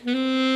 Mm.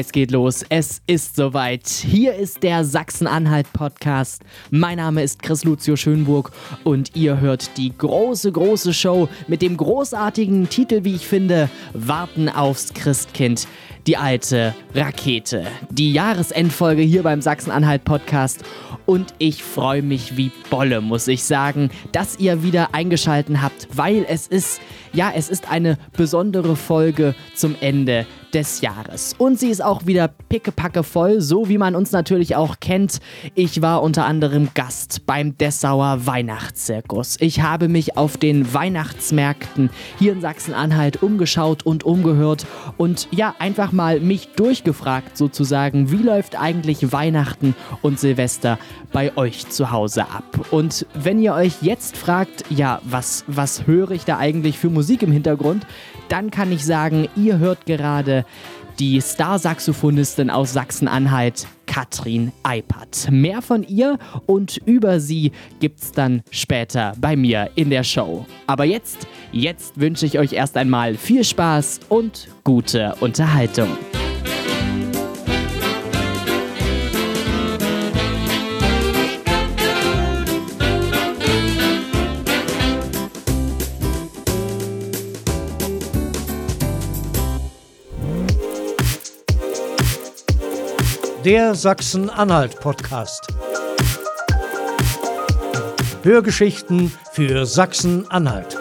Es geht los, es ist soweit. Hier ist der Sachsen-Anhalt-Podcast. Mein Name ist Chris Lucio Schönburg und ihr hört die große, große Show mit dem großartigen Titel, wie ich finde, Warten aufs Christkind. Die alte Rakete. Die Jahresendfolge hier beim Sachsen-Anhalt-Podcast. Und ich freue mich wie Bolle, muss ich sagen, dass ihr wieder eingeschalten habt, weil es ist, ja, es ist eine besondere Folge zum Ende des Jahres. Und sie ist auch wieder pickepacke voll, so wie man uns natürlich auch kennt. Ich war unter anderem Gast beim Dessauer Weihnachtszirkus. Ich habe mich auf den Weihnachtsmärkten hier in Sachsen-Anhalt umgeschaut und umgehört und ja, einfach mal mich durchgefragt sozusagen, wie läuft eigentlich Weihnachten und Silvester bei euch zu Hause ab? Und wenn ihr euch jetzt fragt, ja, was, was höre ich da eigentlich für Musik im Hintergrund, dann kann ich sagen, ihr hört gerade die Star-Saxophonistin aus Sachsen-Anhalt, Katrin Eipert. Mehr von ihr und über sie gibt's dann später bei mir in der Show. Aber jetzt, jetzt wünsche ich euch erst einmal viel Spaß und gute Unterhaltung. Der Sachsen-Anhalt-Podcast. Hörgeschichten für Sachsen-Anhalt.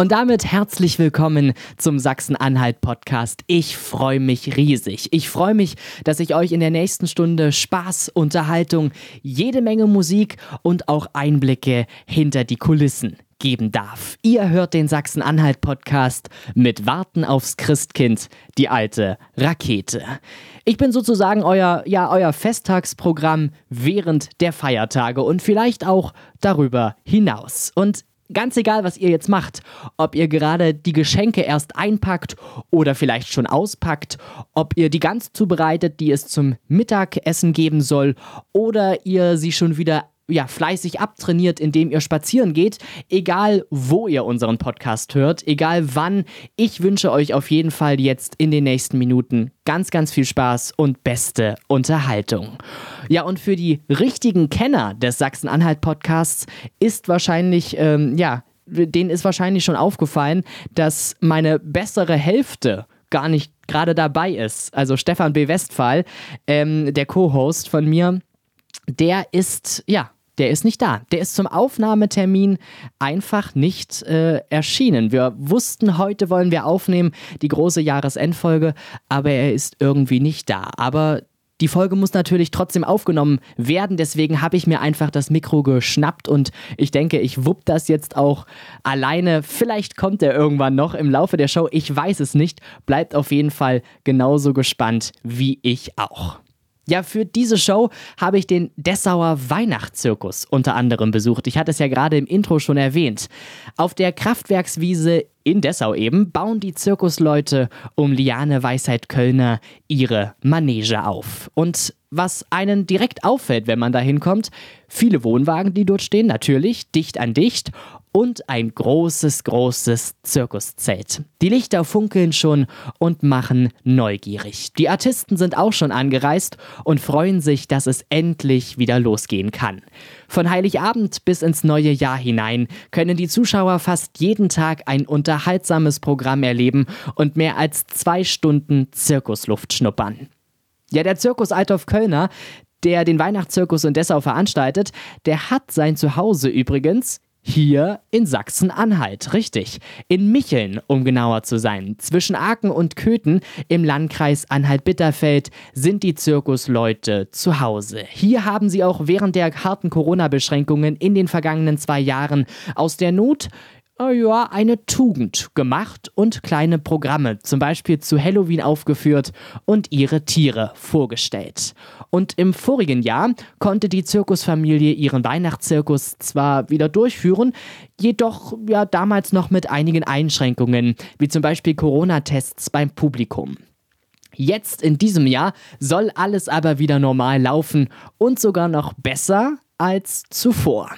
Und damit herzlich willkommen zum Sachsen-Anhalt-Podcast. Ich freue mich riesig. Ich freue mich, dass ich euch in der nächsten Stunde Spaß, Unterhaltung, jede Menge Musik und auch Einblicke hinter die Kulissen geben darf. Ihr hört den Sachsen-Anhalt-Podcast mit Warten aufs Christkind, die alte Rakete. Ich bin sozusagen euer, ja, euer Festtagsprogramm während der Feiertage und vielleicht auch darüber hinaus. Und Ganz egal, was ihr jetzt macht, ob ihr gerade die Geschenke erst einpackt oder vielleicht schon auspackt, ob ihr die Gans zubereitet, die es zum Mittagessen geben soll, oder ihr sie schon wieder ja, fleißig abtrainiert, indem ihr spazieren geht. Egal, wo ihr unseren Podcast hört, egal wann, ich wünsche euch auf jeden Fall jetzt in den nächsten Minuten ganz, ganz viel Spaß und beste Unterhaltung. Ja, und für die richtigen Kenner des Sachsen-Anhalt-Podcasts ist wahrscheinlich, ähm, ja, denen ist wahrscheinlich schon aufgefallen, dass meine bessere Hälfte gar nicht gerade dabei ist. Also Stefan B. Westphal, ähm, der Co-Host von mir, der ist, ja, der ist nicht da. Der ist zum Aufnahmetermin einfach nicht äh, erschienen. Wir wussten, heute wollen wir aufnehmen, die große Jahresendfolge, aber er ist irgendwie nicht da. Aber die Folge muss natürlich trotzdem aufgenommen werden, deswegen habe ich mir einfach das Mikro geschnappt und ich denke, ich wupp das jetzt auch alleine. Vielleicht kommt er irgendwann noch im Laufe der Show, ich weiß es nicht. Bleibt auf jeden Fall genauso gespannt wie ich auch. Ja, für diese Show habe ich den Dessauer Weihnachtszirkus unter anderem besucht. Ich hatte es ja gerade im Intro schon erwähnt. Auf der Kraftwerkswiese in Dessau eben bauen die Zirkusleute um Liane Weisheit Kölner ihre Manege auf. Und was einen direkt auffällt, wenn man da hinkommt, viele Wohnwagen, die dort stehen, natürlich, dicht an dicht und ein großes, großes Zirkuszelt. Die Lichter funkeln schon und machen neugierig. Die Artisten sind auch schon angereist und freuen sich, dass es endlich wieder losgehen kann. Von Heiligabend bis ins neue Jahr hinein können die Zuschauer fast jeden Tag ein unterhaltsames Programm erleben und mehr als zwei Stunden Zirkusluft schnuppern. Ja, der Zirkus Althoff Kölner, der den Weihnachtszirkus in Dessau veranstaltet, der hat sein Zuhause übrigens Hier in Sachsen-Anhalt, richtig. In Micheln, um genauer zu sein. Zwischen Aachen und Köthen im Landkreis Anhalt-Bitterfeld sind die Zirkusleute zu Hause. Hier haben sie auch während der harten Corona-Beschränkungen in den vergangenen zwei Jahren aus der Not ja, eine Tugend gemacht und kleine Programme, zum Beispiel zu Halloween aufgeführt und ihre Tiere vorgestellt. Und im vorigen Jahr konnte die Zirkusfamilie ihren Weihnachtszirkus zwar wieder durchführen, jedoch ja damals noch mit einigen Einschränkungen, wie zum Beispiel Corona-Tests beim Publikum. Jetzt in diesem Jahr soll alles aber wieder normal laufen und sogar noch besser als zuvor.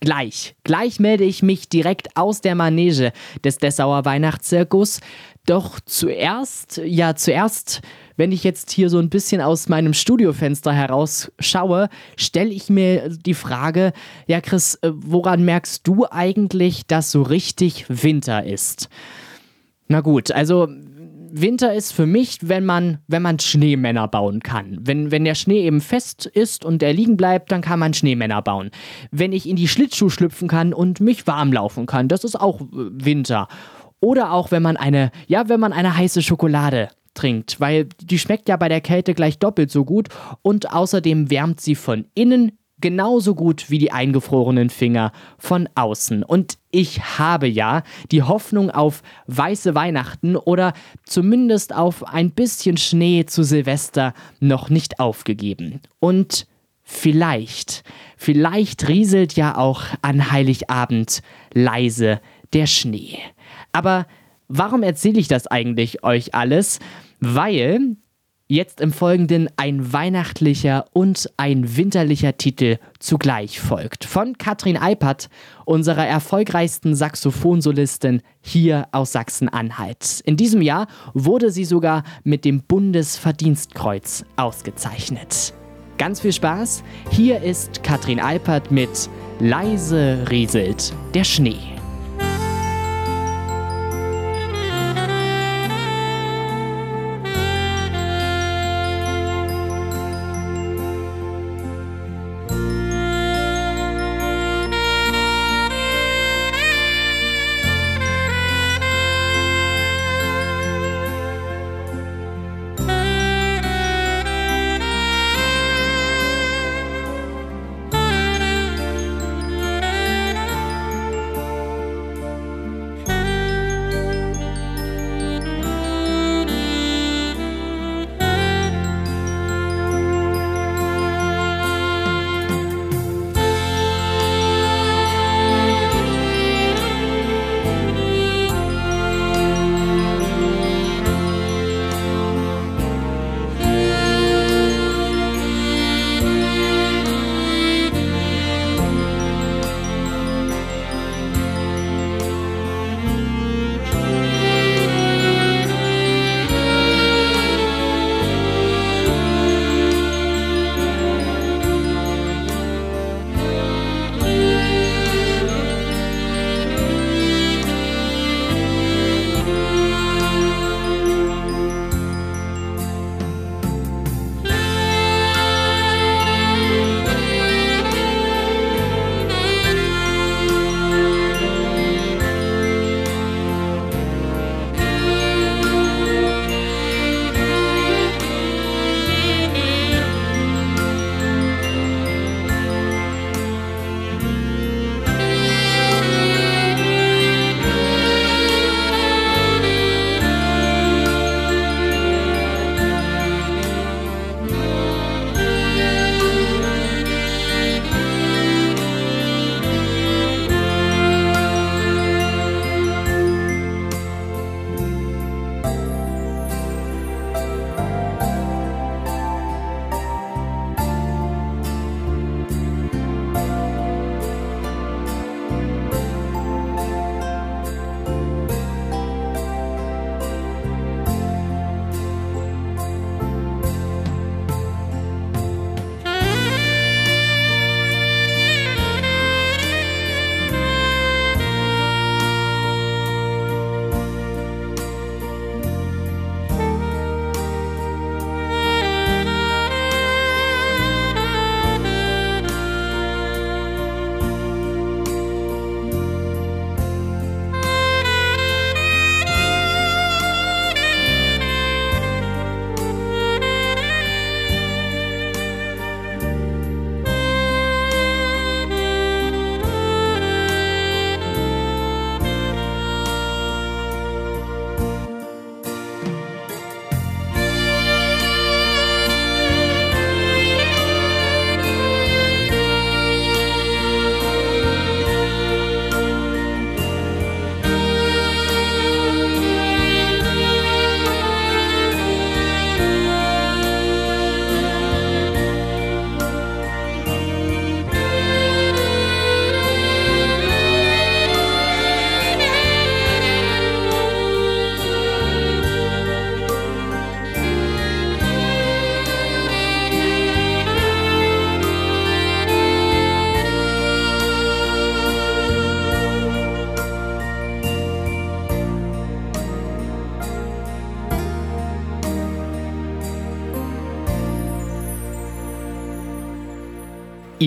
Gleich, gleich melde ich mich direkt aus der Manege des Dessauer Weihnachtszirkus. Doch zuerst, ja, zuerst, wenn ich jetzt hier so ein bisschen aus meinem Studiofenster heraus schaue, stelle ich mir die Frage, ja, Chris, äh, woran merkst du eigentlich, dass so richtig Winter ist? Na gut, also Winter ist für mich, wenn man, wenn man Schneemänner bauen kann. Wenn, wenn der Schnee eben fest ist und er liegen bleibt, dann kann man Schneemänner bauen. Wenn ich in die Schlittschuh schlüpfen kann und mich warm laufen kann, das ist auch äh, Winter. Oder auch wenn man eine, ja, wenn man eine heiße Schokolade trinkt, weil die schmeckt ja bei der Kälte gleich doppelt so gut und außerdem wärmt sie von innen genauso gut wie die eingefrorenen Finger von außen. Und ich habe ja die Hoffnung auf weiße Weihnachten oder zumindest auf ein bisschen Schnee zu Silvester noch nicht aufgegeben. Und vielleicht, vielleicht rieselt ja auch an Heiligabend leise der Schnee. Aber warum erzähle ich das eigentlich euch alles? Weil jetzt im Folgenden ein weihnachtlicher und ein winterlicher Titel zugleich folgt. Von Katrin Eipert, unserer erfolgreichsten Saxophonsolistin hier aus Sachsen-Anhalt. In diesem Jahr wurde sie sogar mit dem Bundesverdienstkreuz ausgezeichnet. Ganz viel Spaß. Hier ist Katrin Eipert mit Leise rieselt der Schnee.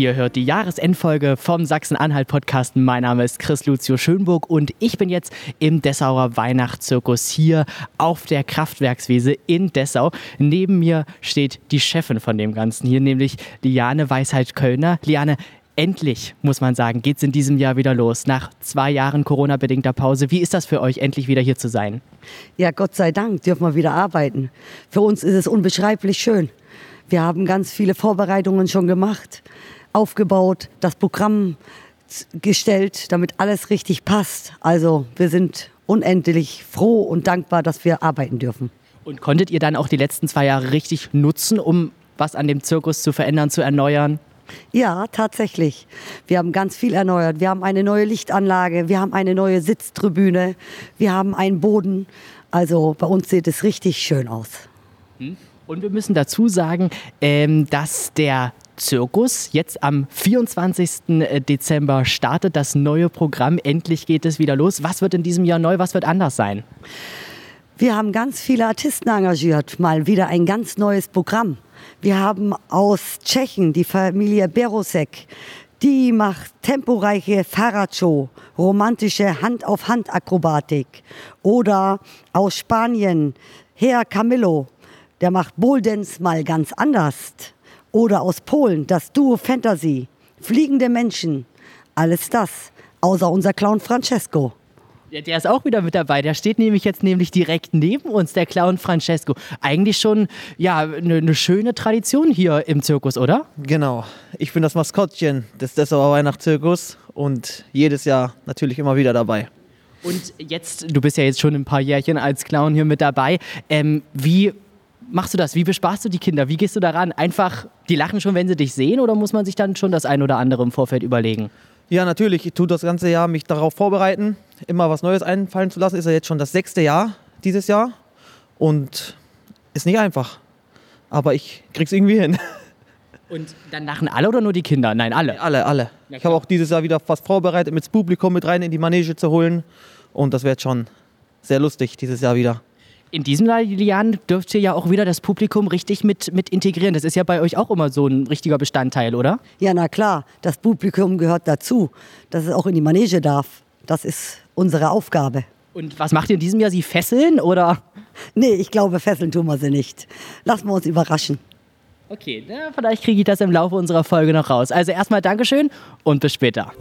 Ihr hört die Jahresendfolge vom Sachsen-Anhalt-Podcast. Mein Name ist Chris Lucio Schönburg und ich bin jetzt im Dessauer Weihnachtszirkus hier auf der Kraftwerkswiese in Dessau. Neben mir steht die Chefin von dem Ganzen hier, nämlich Liane Weisheit-Kölner. Liane, endlich, muss man sagen, geht es in diesem Jahr wieder los. Nach zwei Jahren Corona-bedingter Pause. Wie ist das für euch, endlich wieder hier zu sein? Ja, Gott sei Dank dürfen wir wieder arbeiten. Für uns ist es unbeschreiblich schön. Wir haben ganz viele Vorbereitungen schon gemacht, aufgebaut, das Programm gestellt, damit alles richtig passt. Also wir sind unendlich froh und dankbar, dass wir arbeiten dürfen. Und konntet ihr dann auch die letzten zwei Jahre richtig nutzen, um was an dem Zirkus zu verändern, zu erneuern? Ja, tatsächlich. Wir haben ganz viel erneuert. Wir haben eine neue Lichtanlage, wir haben eine neue Sitztribüne, wir haben einen Boden. Also bei uns sieht es richtig schön aus. Und wir müssen dazu sagen, ähm, dass der Zirkus jetzt am 24. Dezember startet. Das neue Programm. Endlich geht es wieder los. Was wird in diesem Jahr neu? Was wird anders sein? Wir haben ganz viele Artisten engagiert, mal wieder ein ganz neues Programm. Wir haben aus Tschechien die Familie Berosek, die macht temporeiche Fahrradshow, romantische Hand-auf-Hand-Akrobatik. Oder aus Spanien Herr Camillo, der macht Bouldance mal ganz anders. Oder aus Polen das Duo Fantasy, fliegende Menschen, alles das, außer unser Clown Francesco. Ja, der ist auch wieder mit dabei. Der steht nämlich jetzt nämlich direkt neben uns, der Clown Francesco. Eigentlich schon ja eine eine schöne Tradition hier im Zirkus, oder? Genau. Ich bin das Maskottchen des Dessauer Weihnachtszirkus und jedes Jahr natürlich immer wieder dabei. Und jetzt, du bist ja jetzt schon ein paar Jährchen als Clown hier mit dabei. Ähm, wie machst du das? Wie bespaßt du die Kinder? Wie gehst du daran? Einfach, die lachen schon, wenn sie dich sehen, oder muss man sich dann schon das ein oder andere im Vorfeld überlegen? Ja, natürlich. Ich tue das ganze Jahr mich darauf vorbereiten, immer was Neues einfallen zu lassen. Ist ja jetzt schon das sechste Jahr dieses Jahr und ist nicht einfach. Aber ich krieg's irgendwie hin. Und dann lachen alle oder nur die Kinder? Nein, alle. Alle, alle. Ja, Ich habe auch dieses Jahr wieder was vorbereitet, mit das Publikum mit rein in die Manege zu holen. Und das wird schon sehr lustig dieses Jahr wieder. In diesem Jahr, dürft ihr ja auch wieder das Publikum richtig mit, mit integrieren. Das ist ja bei euch auch immer so ein richtiger Bestandteil, oder? Ja, na klar, das Publikum gehört dazu, dass es auch in die Manege darf. Das ist unsere Aufgabe. Und was macht ihr in diesem Jahr? Sie fesseln oder? Nee, ich glaube, fesseln tun wir sie nicht. Lassen wir uns überraschen. Okay, na, vielleicht kriege ich das im Laufe unserer Folge noch raus. Also erstmal Dankeschön und bis später.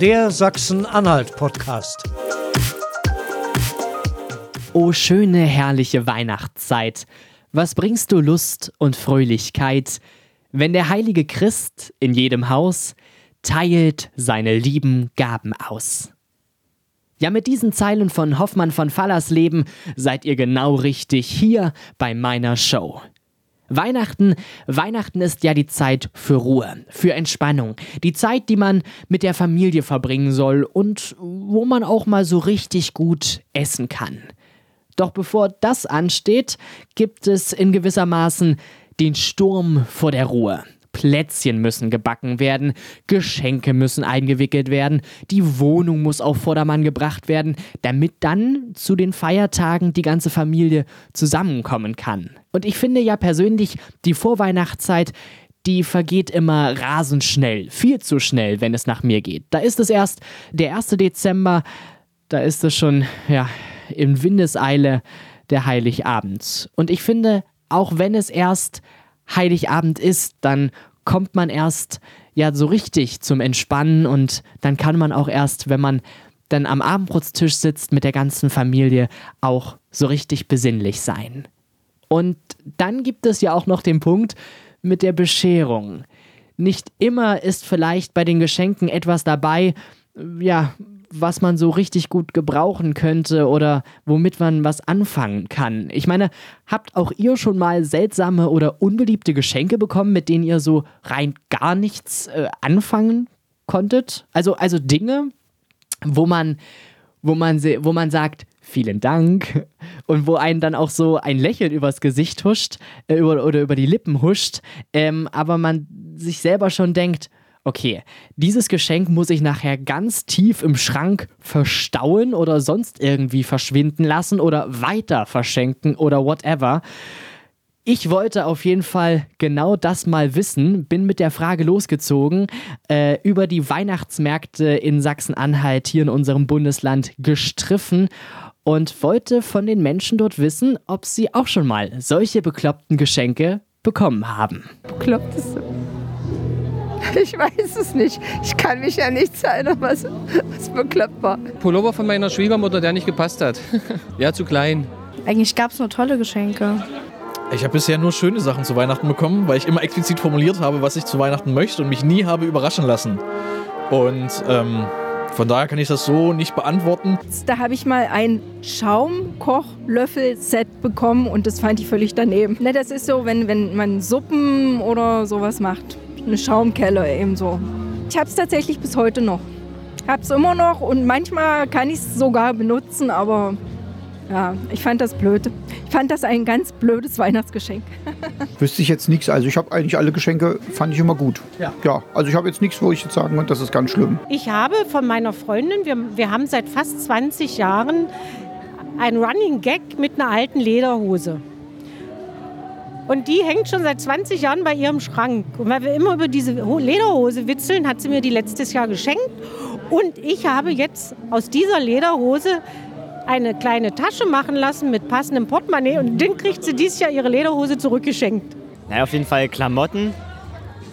Der Sachsen-Anhalt-Podcast. O schöne, herrliche Weihnachtszeit, was bringst du Lust und Fröhlichkeit, wenn der heilige Christ in jedem Haus teilt seine lieben Gaben aus. Ja, mit diesen Zeilen von Hoffmann von Fallersleben seid ihr genau richtig hier bei meiner Show. Weihnachten, Weihnachten ist ja die Zeit für Ruhe, für Entspannung, die Zeit, die man mit der Familie verbringen soll und wo man auch mal so richtig gut essen kann. Doch bevor das ansteht, gibt es in gewissermaßen den Sturm vor der Ruhe. Plätzchen müssen gebacken werden, Geschenke müssen eingewickelt werden, die Wohnung muss auf Vordermann gebracht werden, damit dann zu den Feiertagen die ganze Familie zusammenkommen kann. Und ich finde ja persönlich, die Vorweihnachtszeit, die vergeht immer rasend schnell, viel zu schnell, wenn es nach mir geht. Da ist es erst der 1. Dezember, da ist es schon, ja, in Windeseile der Heiligabend. Und ich finde, auch wenn es erst Heiligabend ist, dann kommt man erst ja so richtig zum Entspannen und dann kann man auch erst, wenn man dann am Abendbrotstisch sitzt mit der ganzen Familie, auch so richtig besinnlich sein. Und dann gibt es ja auch noch den Punkt mit der Bescherung. Nicht immer ist vielleicht bei den Geschenken etwas dabei, ja, was man so richtig gut gebrauchen könnte oder womit man was anfangen kann. Ich meine, habt auch ihr schon mal seltsame oder unbeliebte Geschenke bekommen, mit denen ihr so rein gar nichts äh, anfangen konntet? Also, also Dinge, wo man, wo man, wo man sagt, vielen Dank und wo einen dann auch so ein Lächeln übers Gesicht huscht äh, über, oder über die Lippen huscht, ähm, aber man sich selber schon denkt, okay, dieses Geschenk muss ich nachher ganz tief im Schrank verstauen oder sonst irgendwie verschwinden lassen oder weiter verschenken oder whatever. Ich wollte auf jeden Fall genau das mal wissen, bin mit der Frage losgezogen, äh, über die Weihnachtsmärkte in Sachsen-Anhalt hier in unserem Bundesland gestriffen und wollte von den Menschen dort wissen, ob sie auch schon mal solche bekloppten Geschenke bekommen haben. Bekloppteste. Ich weiß es nicht. Ich kann mich ja nichts erinnern, was, was bekloppt war. Pullover von meiner Schwiegermutter, der nicht gepasst hat. ja, zu klein. Eigentlich gab es nur tolle Geschenke. Ich habe bisher nur schöne Sachen zu Weihnachten bekommen, weil ich immer explizit formuliert habe, was ich zu Weihnachten möchte und mich nie habe überraschen lassen. Und ähm, von daher kann ich das so nicht beantworten. Da habe ich mal ein Schaumkochlöffel-Set bekommen und das fand ich völlig daneben. Ne, das ist so, wenn, wenn man Suppen oder sowas macht. Eine Schaumkelle eben so. Ich habe es tatsächlich bis heute noch. Habe es immer noch und manchmal kann ich es sogar benutzen, aber ja, ich fand das blöd. Ich fand das ein ganz blödes Weihnachtsgeschenk. Wüsste ich jetzt nichts. Also ich habe eigentlich alle Geschenke, fand ich immer gut. Ja. Ja, also ich habe jetzt nichts, wo ich jetzt sagen könnte, das ist ganz schlimm. Ich habe von meiner Freundin, wir, wir haben seit fast 20 Jahren ein Running Gag mit einer alten Lederhose. Und die hängt schon seit 20 Jahren bei ihrem Schrank. Und weil wir immer über diese Ho- Lederhose witzeln, hat sie mir die letztes Jahr geschenkt. Und ich habe jetzt aus dieser Lederhose eine kleine Tasche machen lassen mit passendem Portemonnaie. Und den kriegt sie dieses Jahr ihre Lederhose zurückgeschenkt. Naja, auf jeden Fall Klamotten,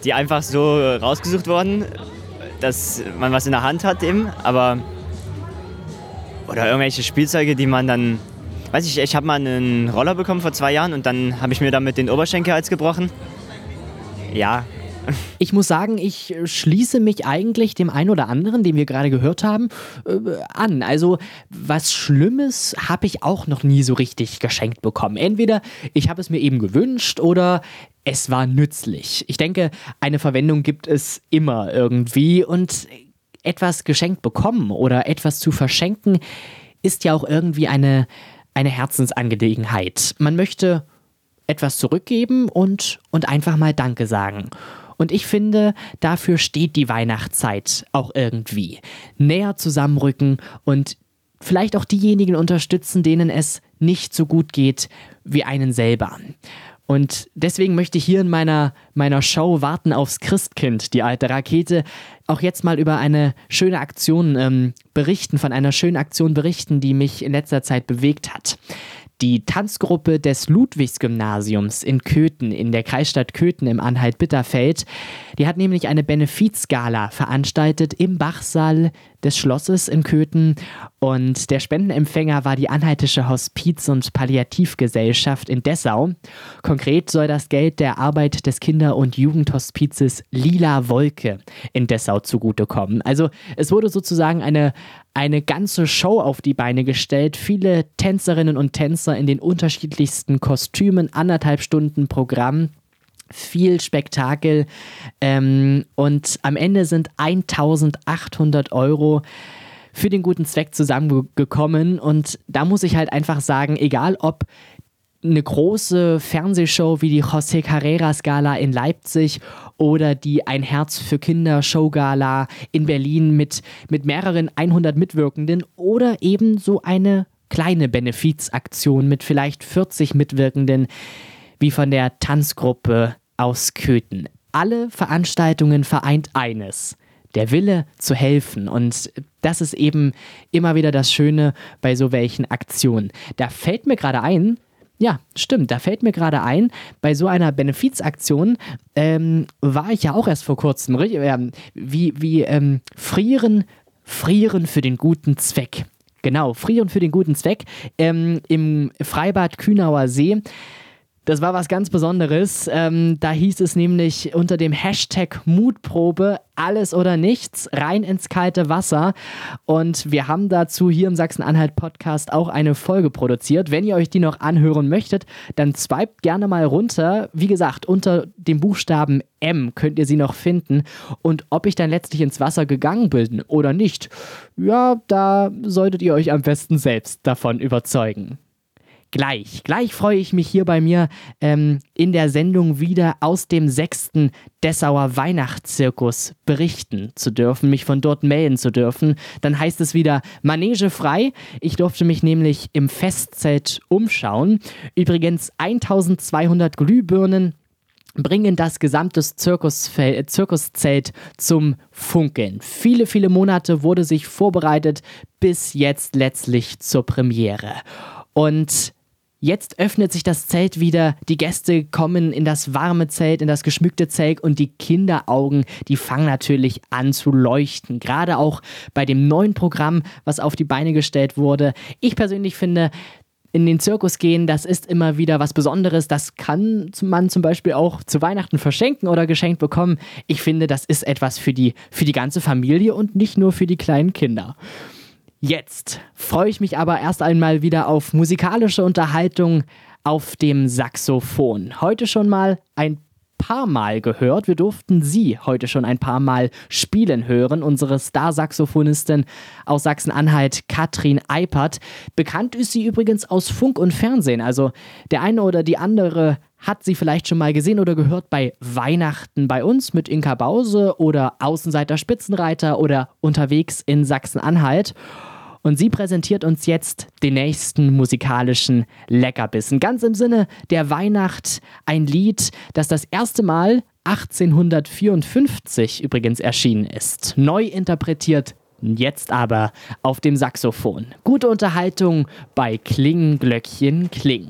die einfach so rausgesucht wurden, dass man was in der Hand hat eben, aber oder irgendwelche Spielzeuge, die man dann, weiß ich, ich habe mal einen Roller bekommen vor zwei Jahren und dann habe ich mir damit den Oberschenkelhals gebrochen. Ja, Ich muss sagen, ich schließe mich eigentlich dem einen oder anderen, den wir gerade gehört haben, äh, an. Also was Schlimmes habe ich auch noch nie so richtig geschenkt bekommen. Entweder ich habe es mir eben gewünscht oder es war nützlich. Ich denke, eine Verwendung gibt es immer irgendwie und etwas geschenkt bekommen oder etwas zu verschenken ist ja auch irgendwie eine, eine Herzensangelegenheit. Man möchte etwas zurückgeben und, und einfach mal Danke sagen. Und ich finde, dafür steht die Weihnachtszeit auch irgendwie. Näher zusammenrücken und vielleicht auch diejenigen unterstützen, denen es nicht so gut geht wie einen selber. Und deswegen möchte ich hier in meiner, meiner Show Warten aufs Christkind, die alte Rakete, auch jetzt mal über eine schöne Aktion ähm, berichten, von einer schönen Aktion berichten, die mich in letzter Zeit bewegt hat. Die Tanzgruppe des Ludwigsgymnasiums in Köthen, in der Kreisstadt Köthen im Anhalt-Bitterfeld, die hat nämlich eine Benefizgala veranstaltet im Bachsaal des Schlosses in Köthen. Und der Spendenempfänger war die Anhaltische Hospiz- und Palliativgesellschaft in Dessau. Konkret soll das Geld der Arbeit des Kinder- und Jugendhospizes Lila Wolke in Dessau zugutekommen. Also es wurde sozusagen eine, eine ganze Show auf die Beine gestellt. Viele Tänzerinnen und Tänzer in den unterschiedlichsten Kostümen, anderthalb Stunden Programm. Viel Spektakel ähm, und am Ende sind 1800 Euro für den guten Zweck zusammengekommen und da muss ich halt einfach sagen, egal ob eine große Fernsehshow wie die José Carreras Gala in Leipzig oder die Ein Herz für Kinder Showgala in Berlin mit, mit mehreren 100 Mitwirkenden oder eben so eine kleine Benefizaktion mit vielleicht 40 Mitwirkenden wie von der Tanzgruppe aus Köthen. Alle Veranstaltungen vereint eines. Der Wille zu helfen. Und das ist eben immer wieder das Schöne bei so welchen Aktionen. Da fällt mir gerade ein, ja, stimmt. Da fällt mir gerade ein, bei so einer Benefizaktion ähm, war ich ja auch erst vor kurzem. Ähm, wie wie ähm, frieren, frieren für den guten Zweck. Genau, frieren für den guten Zweck ähm, im Freibad Kühnauer See. Das war was ganz Besonderes. Ähm, da hieß es nämlich unter dem Hashtag Mutprobe alles oder nichts rein ins kalte Wasser. Und wir haben dazu hier im Sachsen-Anhalt-Podcast auch eine Folge produziert. Wenn ihr euch die noch anhören möchtet, dann swiped gerne mal runter. Wie gesagt, unter dem Buchstaben M könnt ihr sie noch finden. Und ob ich dann letztlich ins Wasser gegangen bin oder nicht, ja, da solltet ihr euch am besten selbst davon überzeugen. Gleich. Gleich freue ich mich hier bei mir ähm, in der Sendung wieder aus dem sechsten Dessauer Weihnachtszirkus berichten zu dürfen, mich von dort melden zu dürfen. Dann heißt es wieder Manege frei. Ich durfte mich nämlich im Festzelt umschauen. Übrigens 1200 Glühbirnen bringen das gesamte Zirkuszelt zum Funkeln. Viele, viele Monate wurde sich vorbereitet, bis jetzt letztlich zur Premiere. Und Jetzt öffnet sich das Zelt wieder, die Gäste kommen in das warme Zelt, in das geschmückte Zelt und die Kinderaugen, die fangen natürlich an zu leuchten. Gerade auch bei dem neuen Programm, was auf die Beine gestellt wurde. Ich persönlich finde, in den Zirkus gehen, das ist immer wieder was Besonderes. Das kann man zum Beispiel auch zu Weihnachten verschenken oder geschenkt bekommen. Ich finde, das ist etwas für die, für die ganze Familie und nicht nur für die kleinen Kinder. Jetzt freue ich mich aber erst einmal wieder auf musikalische Unterhaltung auf dem Saxophon. Heute schon mal ein paar Mal gehört. Wir durften sie heute schon ein paar Mal spielen hören. Unsere Star-Saxophonistin aus Sachsen-Anhalt, Katrin Eipert. Bekannt ist sie übrigens aus Funk und Fernsehen. Also der eine oder die andere hat sie vielleicht schon mal gesehen oder gehört bei Weihnachten bei uns mit Inka Bause oder Außenseiter Spitzenreiter oder unterwegs in Sachsen-Anhalt. Und sie präsentiert uns jetzt den nächsten musikalischen Leckerbissen. Ganz im Sinne der Weihnacht ein Lied, das das erste Mal 1854 übrigens erschienen ist. Neu interpretiert Jetzt aber auf dem Saxophon. Gute Unterhaltung bei Kling, Glöckchen, Kling.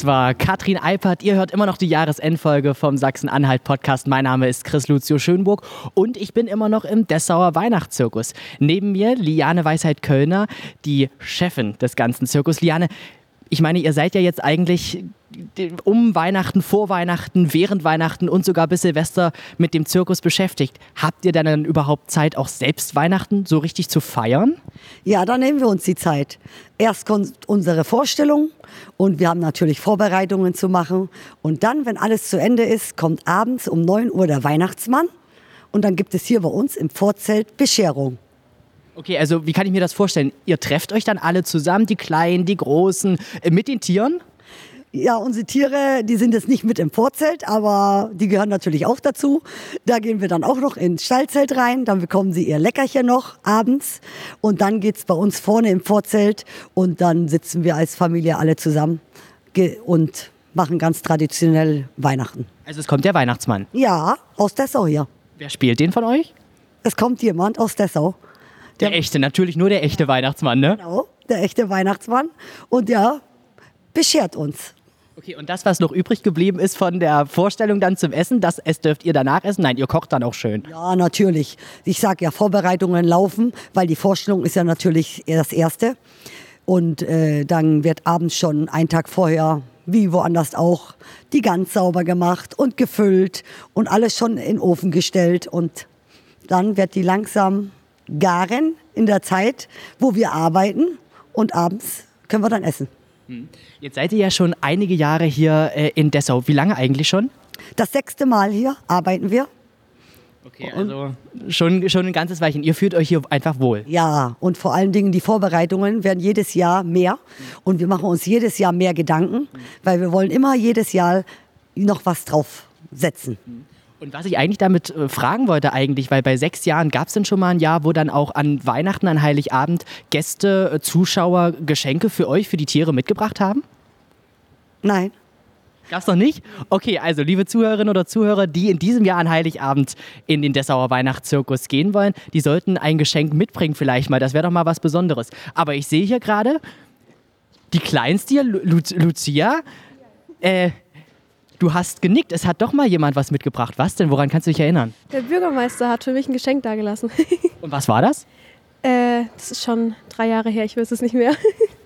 Das war Katrin Eipert. Ihr hört immer noch die Jahresendfolge vom Sachsen-Anhalt-Podcast. Mein Name ist Chris Lucio Schönburg und ich bin immer noch im Dessauer Weihnachtszirkus. Neben mir Liane Weisheit-Kölner, die Chefin des ganzen Zirkus. Liane, ich meine, ihr seid ja jetzt eigentlich um Weihnachten, vor Weihnachten, während Weihnachten und sogar bis Silvester mit dem Zirkus beschäftigt. Habt ihr denn dann überhaupt Zeit, auch selbst Weihnachten so richtig zu feiern? Ja, da nehmen wir uns die Zeit. Erst kommt unsere Vorstellung und wir haben natürlich Vorbereitungen zu machen. Und dann, wenn alles zu Ende ist, kommt abends um 9 Uhr der Weihnachtsmann und dann gibt es hier bei uns im Vorzelt Bescherung. Okay, also wie kann ich mir das vorstellen? Ihr trefft euch dann alle zusammen, die Kleinen, die Großen, äh, mit den Tieren? Ja, unsere Tiere, die sind jetzt nicht mit im Vorzelt, aber die gehören natürlich auch dazu. Da gehen wir dann auch noch ins Stallzelt rein, dann bekommen sie ihr Leckerchen noch abends und dann geht's bei uns vorne im Vorzelt und dann sitzen wir als Familie alle zusammen und machen ganz traditionell Weihnachten. Also es kommt der Weihnachtsmann. Ja, aus Dessau hier. Wer spielt den von euch? Es kommt jemand aus Dessau. Der echte, natürlich nur der echte Weihnachtsmann, ne? Genau, der echte Weihnachtsmann und der beschert uns. Okay, und das, was noch übrig geblieben ist von der Vorstellung dann zum Essen, das es dürft ihr danach essen? Nein, ihr kocht dann auch schön. Ja, natürlich. Ich sage ja, Vorbereitungen laufen, weil die Vorstellung ist ja natürlich das Erste. Und äh, dann wird abends schon einen Tag vorher, wie woanders auch, die Gans sauber gemacht und gefüllt und alles schon in den Ofen gestellt. Und dann wird die langsam garen in der Zeit, wo wir arbeiten. Und abends können wir dann essen. Jetzt seid ihr ja schon einige Jahre hier äh, in Dessau. Wie lange eigentlich schon? Das sechste Mal hier arbeiten wir. Okay, also schon, schon ein ganzes Weilchen. Ihr fühlt euch hier einfach wohl. Ja, und vor allen Dingen die Vorbereitungen werden jedes Jahr mehr. Und wir machen uns jedes Jahr mehr Gedanken, weil wir wollen immer jedes Jahr noch was draufsetzen. Und was ich eigentlich damit äh, fragen wollte eigentlich, weil bei sechs Jahren gab es denn schon mal ein Jahr, wo dann auch an Weihnachten, an Heiligabend Gäste, äh, Zuschauer Geschenke für euch, für die Tiere mitgebracht haben? Nein. Gab's noch nicht? Okay, also liebe Zuhörerinnen oder Zuhörer, die in diesem Jahr an Heiligabend in den Dessauer Weihnachtszirkus gehen wollen, die sollten ein Geschenk mitbringen vielleicht mal. Das wäre doch mal was Besonderes. Aber ich sehe hier gerade die Kleinste, Lu Lu Lucia. Äh, du hast genickt. Es hat doch mal jemand was mitgebracht. Was denn? Woran kannst du dich erinnern? Der Bürgermeister hat für mich ein Geschenk dagelassen. Und was war das? äh, das ist schon drei Jahre her, ich weiß es nicht mehr.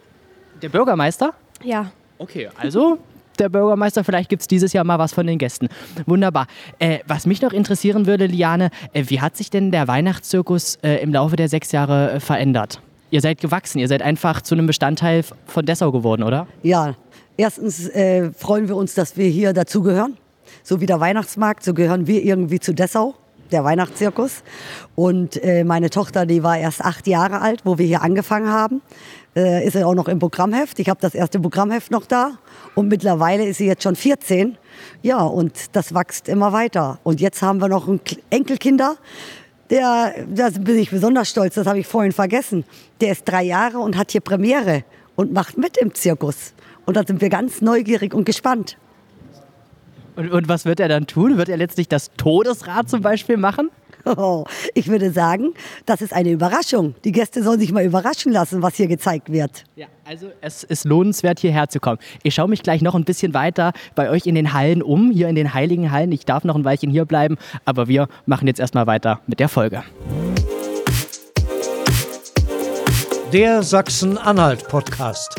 Der Bürgermeister? ja. Okay, also der Bürgermeister, vielleicht gibt es dieses Jahr mal was von den Gästen. Wunderbar. Äh, was mich noch interessieren würde, Liane, äh, wie hat sich denn der Weihnachtszirkus äh, im Laufe der sechs Jahre äh, verändert? Ihr seid gewachsen, ihr seid einfach zu einem Bestandteil von Dessau geworden, oder? Ja, erstens äh, freuen wir uns, dass wir hier dazugehören. So wie der Weihnachtsmarkt, so gehören wir irgendwie zu Dessau, der Weihnachtszirkus. Und äh, meine Tochter, die war erst acht Jahre alt, wo wir hier angefangen haben. Äh, ist sie auch noch im Programmheft. Ich habe das erste Programmheft noch da. Und mittlerweile ist sie jetzt schon 14. Ja, und das wächst immer weiter. Und jetzt haben wir noch einen K- Enkelkinder. Der, da bin ich besonders stolz, das habe ich vorhin vergessen. Der ist drei Jahre und hat hier Premiere und macht mit im Zirkus. Und da sind wir ganz neugierig und gespannt. Und, und was wird er dann tun? Wird er letztlich das Todesrad zum Beispiel machen? Oh, ich würde sagen, das ist eine Überraschung. Die Gäste sollen sich mal überraschen lassen, was hier gezeigt wird. Ja, also es ist lohnenswert, hierher zu kommen. Ich schaue mich gleich noch ein bisschen weiter bei euch in den Hallen um, hier in den Heiligen Hallen. Ich darf noch ein Weilchen hier bleiben, aber wir machen jetzt erstmal weiter mit der Folge. Der Sachsen-Anhalt-Podcast.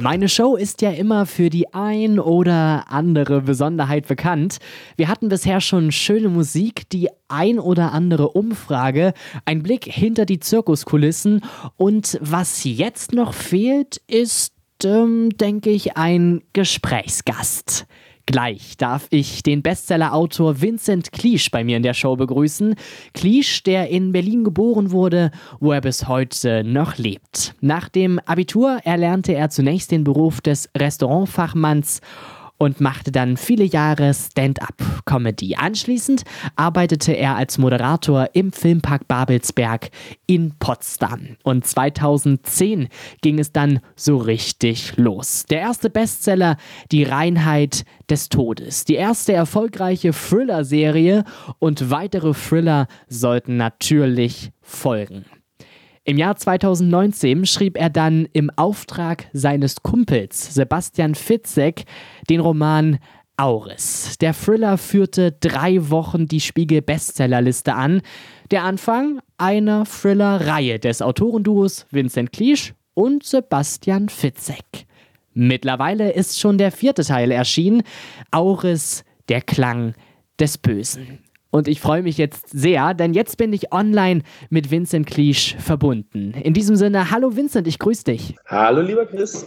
Meine Show ist ja immer für die ein oder andere Besonderheit bekannt. Wir hatten bisher schon schöne Musik, die ein oder andere Umfrage, ein Blick hinter die Zirkuskulissen und was jetzt noch fehlt, ist, ähm, denke ich, ein Gesprächsgast. Gleich darf ich den Bestsellerautor Vincent Kliesch bei mir in der Show begrüßen. Kliesch, der in Berlin geboren wurde, wo er bis heute noch lebt. Nach dem Abitur erlernte er zunächst den Beruf des Restaurantfachmanns und machte dann viele Jahre Stand-up-Comedy. Anschließend arbeitete er als Moderator im Filmpark Babelsberg in Potsdam. Und 2010 ging es dann so richtig los. Der erste Bestseller, Die Reinheit des Todes. Die erste erfolgreiche Thriller-Serie und weitere Thriller sollten natürlich folgen. Im Jahr 2019 schrieb er dann im Auftrag seines Kumpels Sebastian Fitzek den Roman Auris. Der Thriller führte drei Wochen die Spiegel-Bestsellerliste an. Der Anfang einer Thriller-Reihe des Autorenduos Vincent Kliesch und Sebastian Fitzek. Mittlerweile ist schon der vierte Teil erschienen. Auris, der Klang des Bösen. Und ich freue mich jetzt sehr, denn jetzt bin ich online mit Vincent Kliesch verbunden. In diesem Sinne, hallo Vincent, ich grüße dich. Hallo, lieber Chris.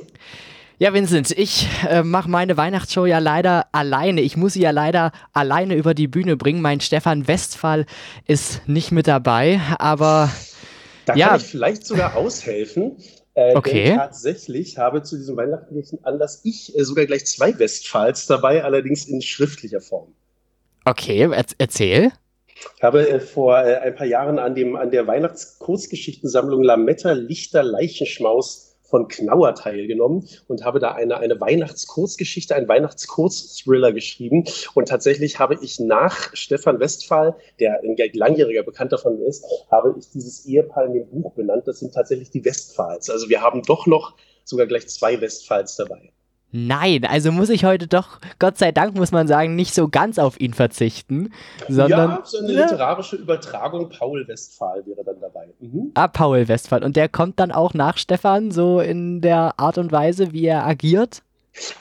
Ja, Vincent, ich äh, mache meine Weihnachtsshow ja leider alleine. Ich muss sie ja leider alleine über die Bühne bringen. Mein Stefan Westphal ist nicht mit dabei, aber Da ja, kann ich vielleicht sogar aushelfen. Äh, Okay. Denn tatsächlich habe zu diesem weihnachtlichen Anlass ich äh, sogar gleich zwei Westfals dabei, allerdings in schriftlicher Form. Okay, er erzähl. Ich habe äh, vor äh, ein paar Jahren an, dem, an der Weihnachtskurzgeschichtensammlung Lametta Lichter Leichenschmaus von Knauer teilgenommen und habe da eine, eine Weihnachtskurzgeschichte, einen Weihnachtskurzthriller geschrieben. Und tatsächlich habe ich nach Stefan Westphal, der ein langjähriger Bekannter von mir ist, habe ich dieses Ehepaar in dem Buch benannt. Das sind tatsächlich die Westphals. Also wir haben doch noch sogar gleich zwei Westphals dabei. Nein, also muss ich heute doch, Gott sei Dank muss man sagen, nicht so ganz auf ihn verzichten, sondern ja, so eine literarische Übertragung. Paul Westphal wäre dann dabei. Mhm. Ah, Paul Westphal. Und der kommt dann auch nach Stefan, so in der Art und Weise, wie er agiert?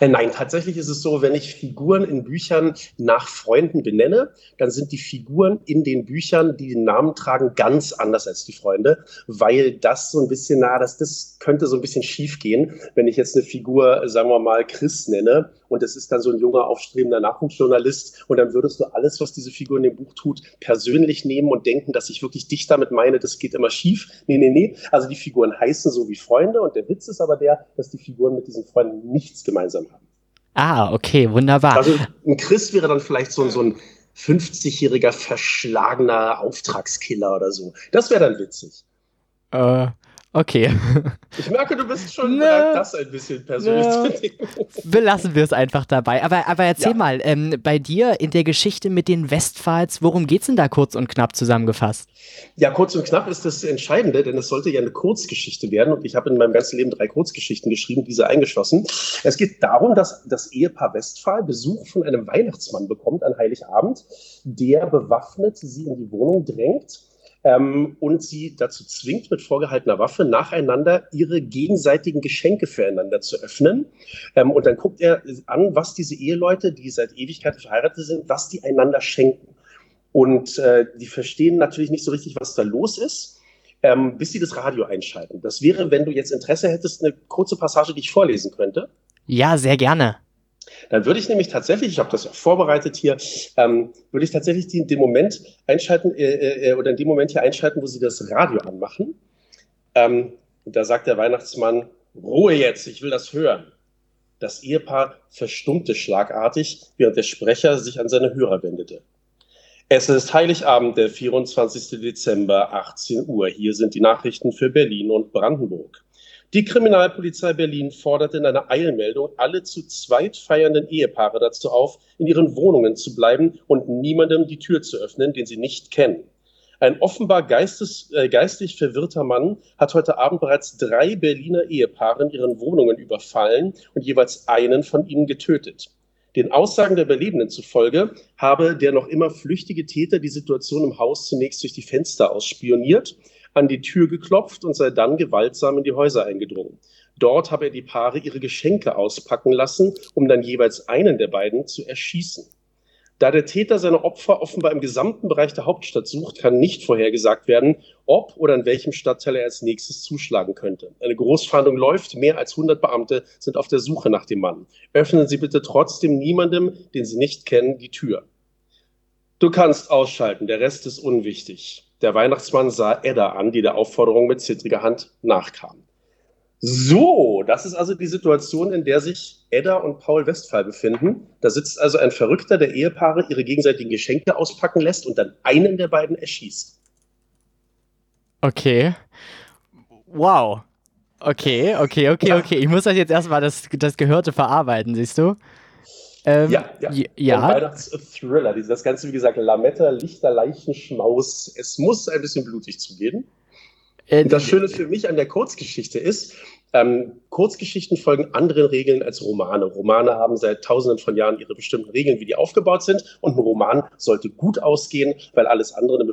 Äh, Nein, tatsächlich ist es so, wenn ich Figuren in Büchern nach Freunden benenne, dann sind die Figuren in den Büchern, die den Namen tragen, ganz anders als die Freunde, weil das so ein bisschen, na, das, das könnte so ein bisschen schief gehen, wenn ich jetzt eine Figur, sagen wir mal, Chris nenne und es ist dann so ein junger, aufstrebender Nachwuchsjournalist und dann würdest du alles, was diese Figur in dem Buch tut, persönlich nehmen und denken, dass ich wirklich dich damit meine, das geht immer schief. Nee, nee, nee. Also die Figuren heißen so wie Freunde und der Witz ist aber der, dass die Figuren mit diesen Freunden nichts gemeinsam haben. Ah, okay, wunderbar. Also ein Chris wäre dann vielleicht so, so ein 50-jähriger verschlagener Auftragskiller oder so. Das wäre dann witzig. Äh, okay. Ich merke, du bist schon bereit, das ein bisschen persönlich Ja. zu nehmen. Belassen wir es einfach dabei. Aber, aber erzähl Ja. mal, ähm, bei dir in der Geschichte mit den Westphals, worum geht's denn da kurz und knapp zusammengefasst? Ja, kurz und knapp ist das Entscheidende, denn es sollte ja eine Kurzgeschichte werden und ich habe in meinem ganzen Leben drei Kurzgeschichten geschrieben, diese eingeschlossen. Es geht darum, dass das Ehepaar Westphal Besuch von einem Weihnachtsmann bekommt an Heiligabend, der bewaffnet sie in die Wohnung drängt ähm, und sie dazu zwingt, mit vorgehaltener Waffe nacheinander ihre gegenseitigen Geschenke füreinander zu öffnen. Ähm, und dann guckt er an, was diese Eheleute, die seit Ewigkeiten verheiratet sind, was die einander schenken. Und äh, die verstehen natürlich nicht so richtig, was da los ist, ähm, bis sie das Radio einschalten. Das wäre, wenn du jetzt Interesse hättest, eine kurze Passage, die ich vorlesen könnte. Ja, sehr gerne. Dann würde ich nämlich tatsächlich, ich habe das ja vorbereitet hier, ähm, würde ich tatsächlich die, den Moment einschalten äh, äh, oder in dem Moment hier einschalten, wo sie das Radio anmachen. Ähm, da sagt der Weihnachtsmann, Ruhe jetzt, ich will das hören. Das Ehepaar verstummte schlagartig, während der Sprecher sich an seine Hörer wendete. Es ist Heiligabend, der 24. Dezember, 18 Uhr. Hier sind die Nachrichten für Berlin und Brandenburg. Die Kriminalpolizei Berlin fordert in einer Eilmeldung alle zu zweit feiernden Ehepaare dazu auf, in ihren Wohnungen zu bleiben und niemandem die Tür zu öffnen, den sie nicht kennen. Ein offenbar geistes, äh, geistig verwirrter Mann hat heute Abend bereits drei Berliner Ehepaare in ihren Wohnungen überfallen und jeweils einen von ihnen getötet. Den Aussagen der Überlebenden zufolge habe der noch immer flüchtige Täter die Situation im Haus zunächst durch die Fenster aus spioniert, an die Tür geklopft und sei dann gewaltsam in die Häuser eingedrungen. Dort habe er die Paare ihre Geschenke auspacken lassen, um dann jeweils einen der beiden zu erschießen. Da der Täter seine Opfer offenbar im gesamten Bereich der Hauptstadt sucht, kann nicht vorhergesagt werden, ob oder in welchem Stadtteil er als nächstes zuschlagen könnte. Eine Großfahndung läuft, mehr als 100 Beamte sind auf der Suche nach dem Mann. Öffnen Sie bitte trotzdem niemandem, den Sie nicht kennen, die Tür. Du kannst ausschalten, der Rest ist unwichtig. Der Weihnachtsmann sah Edda an, die der Aufforderung mit zittriger Hand nachkam. So, das ist also die Situation, in der sich Edda und Paul Westphal befinden. Da sitzt also ein Verrückter, der Ehepaare ihre gegenseitigen Geschenke auspacken lässt und dann einen der beiden erschießt. Okay. Wow. Okay, okay, okay, okay. Ich muss das jetzt erstmal das, das Gehörte verarbeiten, siehst du? Ähm, ja, ja. ja. Weihnachtsthriller. Das Ganze, wie gesagt, Lametta, Lichter, Leichenschmaus. Es muss ein bisschen blutig zugehen. Äh, das Schöne für mich an der Kurzgeschichte ist, ähm, Kurzgeschichten folgen anderen Regeln als Romane. Romane haben seit tausenden von Jahren ihre bestimmten Regeln, wie die aufgebaut sind. Und ein Roman sollte gut ausgehen, weil alles andere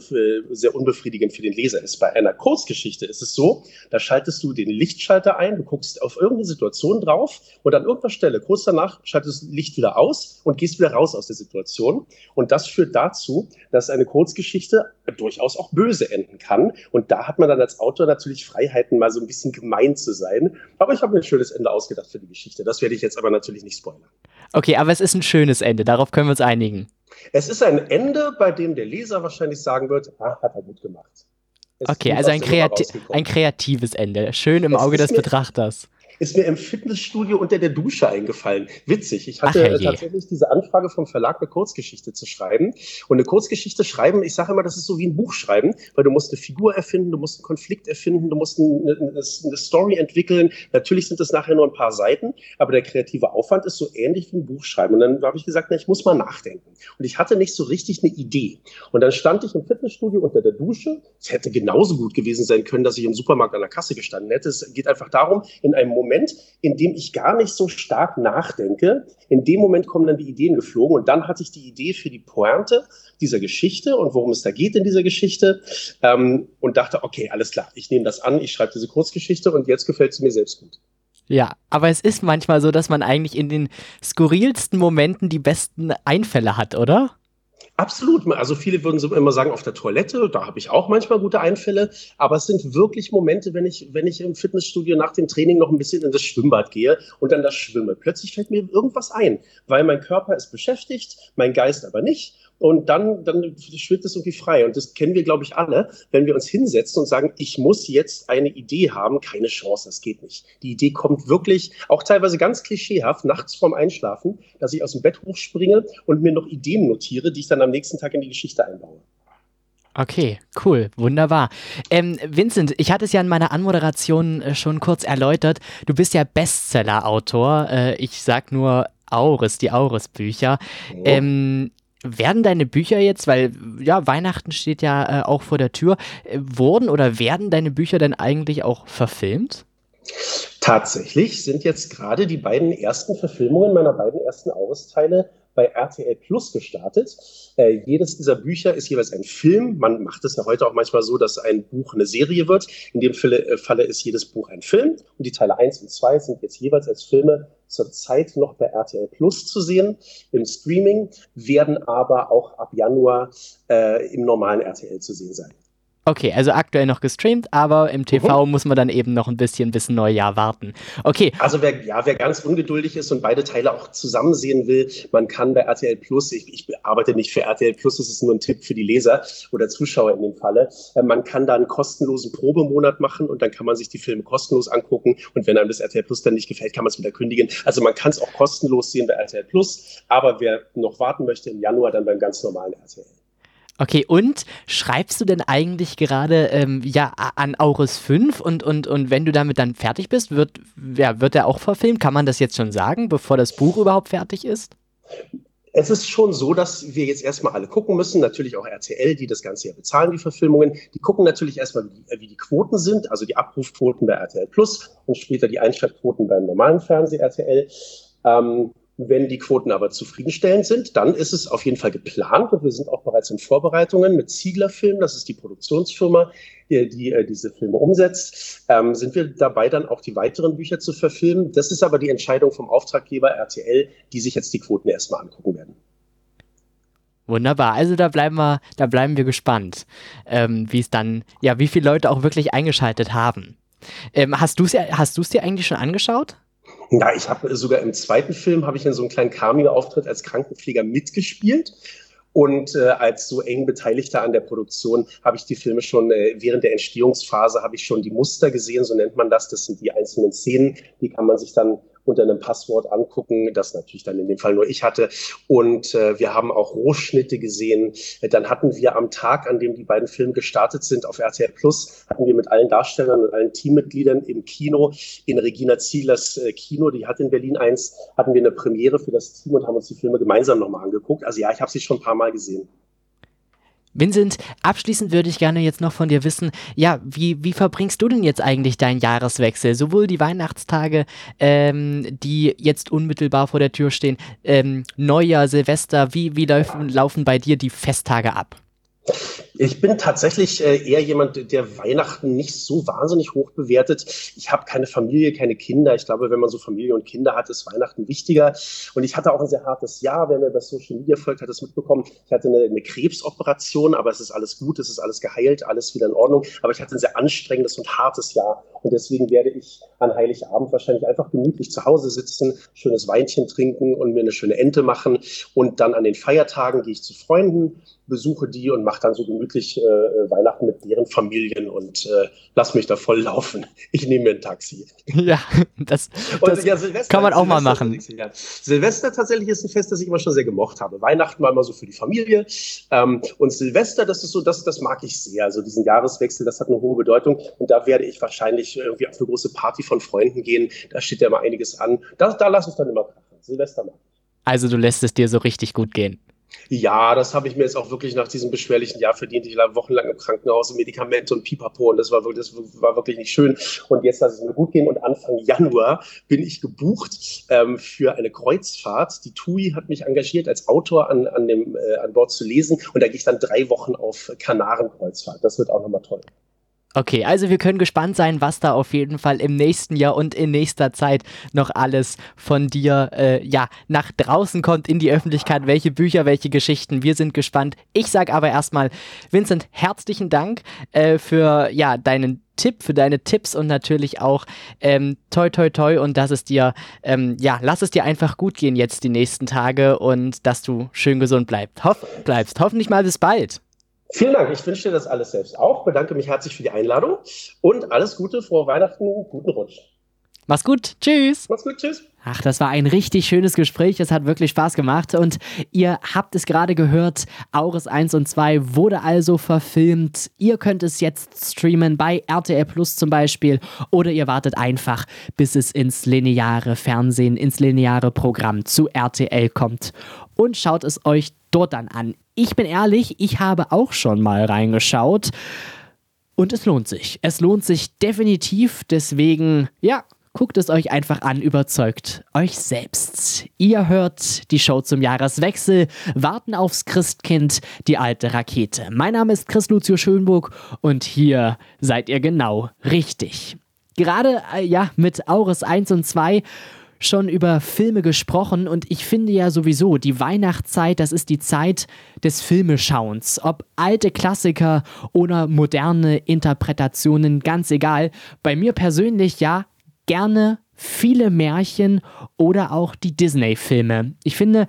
sehr unbefriedigend für den Leser ist. Bei einer Kurzgeschichte ist es so, da schaltest du den Lichtschalter ein, du guckst auf irgendeine Situation drauf und an irgendeiner Stelle, kurz danach, schaltest du das Licht wieder aus und gehst wieder raus aus der Situation. Und das führt dazu, dass eine Kurzgeschichte durchaus auch böse enden kann. Und da hat man dann als Autor natürlich Freiheiten, mal so ein bisschen gemein zu sein. Aber ich habe mir ein schönes Ende ausgedacht für die Geschichte. Das werde ich jetzt aber natürlich nicht spoilern. Okay, aber es ist ein schönes Ende, darauf können wir uns einigen. Es ist ein Ende, bei dem der Leser wahrscheinlich sagen wird, ah, hat er gut gemacht. Es Okay, also ein, kreati ein kreatives Ende. Schön im Es Auge des Betrachters. Ist mir im Fitnessstudio unter der Dusche eingefallen. Witzig. Ich hatte Ach, herrje. tatsächlich diese Anfrage vom Verlag, eine Kurzgeschichte zu schreiben. Und eine Kurzgeschichte schreiben, ich sage immer, das ist so wie ein Buch schreiben, weil du musst eine Figur erfinden, du musst einen Konflikt erfinden, du musst eine, eine, eine Story entwickeln. Natürlich sind das nachher nur ein paar Seiten, aber der kreative Aufwand ist so ähnlich wie ein Buch schreiben. Und dann habe ich gesagt, na, ich muss mal nachdenken. Und ich hatte nicht so richtig eine Idee. Und dann stand ich im Fitnessstudio unter der Dusche. Es hätte genauso gut gewesen sein können, dass ich im Supermarkt an der Kasse gestanden hätte. Es geht einfach darum, in einem Moment, in dem ich gar nicht so stark nachdenke, in dem Moment kommen dann die Ideen geflogen. Und dann hatte ich die Idee für die Pointe dieser Geschichte und worum es da geht in dieser Geschichte. Ähm, und dachte, okay, alles klar, ich nehme das an, ich schreibe diese Kurzgeschichte und jetzt gefällt sie mir selbst gut. Ja, aber es ist manchmal so, dass man eigentlich in den skurrilsten Momenten die besten Einfälle hat, oder? Absolut. Also viele würden immer sagen, auf der Toilette, da habe ich auch manchmal gute Einfälle. Aber es sind wirklich Momente, wenn ich, wenn ich im Fitnessstudio nach dem Training noch ein bisschen in das Schwimmbad gehe und dann da schwimme. Plötzlich fällt mir irgendwas ein, weil mein Körper ist beschäftigt, mein Geist aber nicht. Und dann, dann schwirrt es irgendwie frei. Und das kennen wir, glaube ich, alle. Wenn wir uns hinsetzen und sagen, ich muss jetzt eine Idee haben, keine Chance, das geht nicht. Die Idee kommt wirklich, auch teilweise ganz klischeehaft, nachts vorm Einschlafen, dass ich aus dem Bett hochspringe und mir noch Ideen notiere, die ich dann am nächsten Tag in die Geschichte einbaue. Okay, cool, wunderbar. Ähm, Vincent, ich hatte es ja in meiner Anmoderation äh, schon kurz erläutert. Du bist ja Bestseller-Autor. Äh, ich sag nur Auris, die Auris-Bücher. Ähm, werden deine Bücher jetzt, weil ja, Weihnachten steht ja äh, auch vor der Tür, äh, wurden oder werden deine Bücher denn eigentlich auch verfilmt? Tatsächlich sind jetzt gerade die beiden ersten Verfilmungen meiner beiden ersten Auris-Teile bei RTL Plus gestartet. Äh, jedes dieser Bücher ist jeweils ein Film. Man macht es ja heute auch manchmal so, dass ein Buch eine Serie wird. In dem Falle, äh, Falle ist jedes Buch ein Film. Und die Teile 1 und 2 sind jetzt jeweils als Filme zurzeit noch bei RTL Plus zu sehen im Streaming, werden aber auch ab Januar äh, im normalen RTL zu sehen sein. Okay, also aktuell noch gestreamt, aber im TV muss man dann eben noch ein bisschen bis Neujahr warten. Okay, Also wer, ja, wer ganz ungeduldig ist und beide Teile auch zusammen sehen will, man kann bei RTL Plus, ich, ich arbeite nicht für RTL Plus, das ist nur ein Tipp für die Leser oder Zuschauer in dem Falle, äh, man kann da einen kostenlosen Probemonat machen und dann kann man sich die Filme kostenlos angucken und wenn einem das RTL Plus dann nicht gefällt, kann man es wieder kündigen. Also man kann es auch kostenlos sehen bei RTL Plus, aber wer noch warten möchte im Januar, dann beim ganz normalen RTL. Okay, und schreibst du denn eigentlich gerade ähm, ja, an Aurus 5 und, und, und wenn du damit dann fertig bist, wird, ja, wird er auch verfilmt? Kann man das jetzt schon sagen, bevor das Buch überhaupt fertig ist? Es ist schon so, dass wir jetzt erstmal alle gucken müssen, natürlich auch RTL, die das Ganze ja bezahlen, die Verfilmungen. Die gucken natürlich erstmal, wie, die- wie die Quoten sind, also die Abrufquoten bei RTL Plus und später die Einschaltquoten beim normalen Fernseh RTL. Ähm, wenn die Quoten aber zufriedenstellend sind, dann ist es auf jeden Fall geplant und wir sind auch bereits in Vorbereitungen mit Ziegler Film, das ist die Produktionsfirma, die, die äh, diese Filme umsetzt, ähm, sind wir dabei, dann auch die weiteren Bücher zu verfilmen. Das ist aber die Entscheidung vom Auftraggeber RTL, die sich jetzt die Quoten erstmal angucken werden. Wunderbar, also da bleiben wir, da bleiben wir gespannt, ähm, wie es dann, ja, wie viele Leute auch wirklich eingeschaltet haben. Ähm, hast du es hast dir eigentlich schon angeschaut? Ja, ich habe sogar im zweiten Film habe ich in so einem kleinen Cameo-Auftritt als Krankenpfleger mitgespielt. Und äh, als so eng Beteiligter an der Produktion habe ich die Filme schon äh, während der Entstehungsphase habe ich schon die Muster gesehen, so nennt man das. Das sind die einzelnen Szenen, die kann man sich dann unter einem Passwort angucken, das natürlich dann in dem Fall nur ich hatte. Und äh, wir haben auch Rohschnitte gesehen. Dann hatten wir am Tag, an dem die beiden Filme gestartet sind auf RTL Plus, hatten wir mit allen Darstellern und allen Teammitgliedern im Kino in Regina Zieglers äh, Kino, die hat in Berlin eins, hatten wir eine Premiere für das Team und haben uns die Filme gemeinsam nochmal angeguckt. Also ja, ich habe sie schon ein paar Mal gesehen. Vincent, abschließend würde ich gerne jetzt noch von dir wissen, ja, wie, wie verbringst du denn jetzt eigentlich deinen Jahreswechsel? Sowohl die Weihnachtstage, ähm, die jetzt unmittelbar vor der Tür stehen, ähm, Neujahr, Silvester, wie, wie laufen, laufen bei dir die Festtage ab? Ich bin tatsächlich äh, eher jemand, der Weihnachten nicht so wahnsinnig hoch bewertet. Ich habe keine Familie, keine Kinder. Ich glaube, wenn man so Familie und Kinder hat, ist Weihnachten wichtiger. Und ich hatte auch ein sehr hartes Jahr. Wer mir bei Social Media folgt, hat es mitbekommen. Ich hatte eine, eine Krebsoperation, aber es ist alles gut, es ist alles geheilt, alles wieder in Ordnung. Aber ich hatte ein sehr anstrengendes und hartes Jahr. Und deswegen werde ich an Heiligabend wahrscheinlich einfach gemütlich zu Hause sitzen, schönes Weinchen trinken und mir eine schöne Ente machen. Und dann an den Feiertagen gehe ich zu Freunden, besuche die und mache dann so gemütlich gemütlich äh, Weihnachten mit deren Familien und äh, lass mich da voll laufen. Ich nehme mir ein Taxi. Ja, das, das ja, kann man auch mal machen. Jahr. Silvester tatsächlich ist ein Fest, das ich immer schon sehr gemocht habe. Weihnachten war immer so für die Familie. Ähm, und Silvester, das ist so, das, das mag ich sehr. Also diesen Jahreswechsel, das hat eine hohe Bedeutung. Und da werde ich wahrscheinlich irgendwie auf eine große Party von Freunden gehen. Da steht ja mal einiges an. Da, da lasse ich dann immer krachen. Silvester mag ich. Also du lässt es dir so richtig gut gehen. Ja, das habe ich mir jetzt auch wirklich nach diesem beschwerlichen Jahr verdient. Ich lag wochenlang im Krankenhaus, Medikamente und Pipapo und das war wirklich, das war wirklich nicht schön. Und jetzt lasse es mir gut gehen und Anfang Januar bin ich gebucht ähm, für eine Kreuzfahrt. Die TUI hat mich engagiert, als Autor an, an, dem, äh, an Bord zu lesen und da gehe ich dann drei Wochen auf Kanarenkreuzfahrt. Das wird auch nochmal toll. Okay, also wir können gespannt sein, was da auf jeden Fall im nächsten Jahr und in nächster Zeit noch alles von dir äh, ja nach draußen kommt in die Öffentlichkeit, welche Bücher, welche Geschichten. Wir sind gespannt. Ich sage aber erstmal, Vincent, herzlichen Dank äh, für ja deinen Tipp, für deine Tipps und natürlich auch ähm, toi toi toi und dass es dir ähm, ja lass es dir einfach gut gehen jetzt die nächsten Tage und dass du schön gesund bleibst. Hoff bleibst. Hoffentlich mal bis bald. Vielen Dank. Ich wünsche dir das alles selbst auch. Bedanke mich herzlich für die Einladung und alles Gute, frohe Weihnachten, guten Rutsch. Mach's gut. Tschüss. Mach's gut. Tschüss. Ach, das war ein richtig schönes Gespräch. Es hat wirklich Spaß gemacht. Und ihr habt es gerade gehört. Aures 1 und 2 wurde also verfilmt. Ihr könnt es jetzt streamen bei RTL Plus zum Beispiel. Oder ihr wartet einfach, bis es ins lineare Fernsehen, ins lineare Programm zu RTL kommt. Und schaut es euch dort dann an. Ich bin ehrlich, ich habe auch schon mal reingeschaut. Und es lohnt sich. Es lohnt sich definitiv. Deswegen, ja, guckt es euch einfach an, überzeugt euch selbst. Ihr hört die Show zum Jahreswechsel, warten aufs Christkind, die alte Rakete. Mein Name ist Chris Lucio Schönburg und hier seid ihr genau richtig. Gerade, äh, ja, mit Aures 1 und 2 schon über Filme gesprochen und ich finde ja sowieso, die Weihnachtszeit, das ist die Zeit des Filmeschauens. Ob alte Klassiker oder moderne Interpretationen, ganz egal. Bei mir persönlich ja gerne viele Märchen oder auch die Disney-Filme. Ich finde,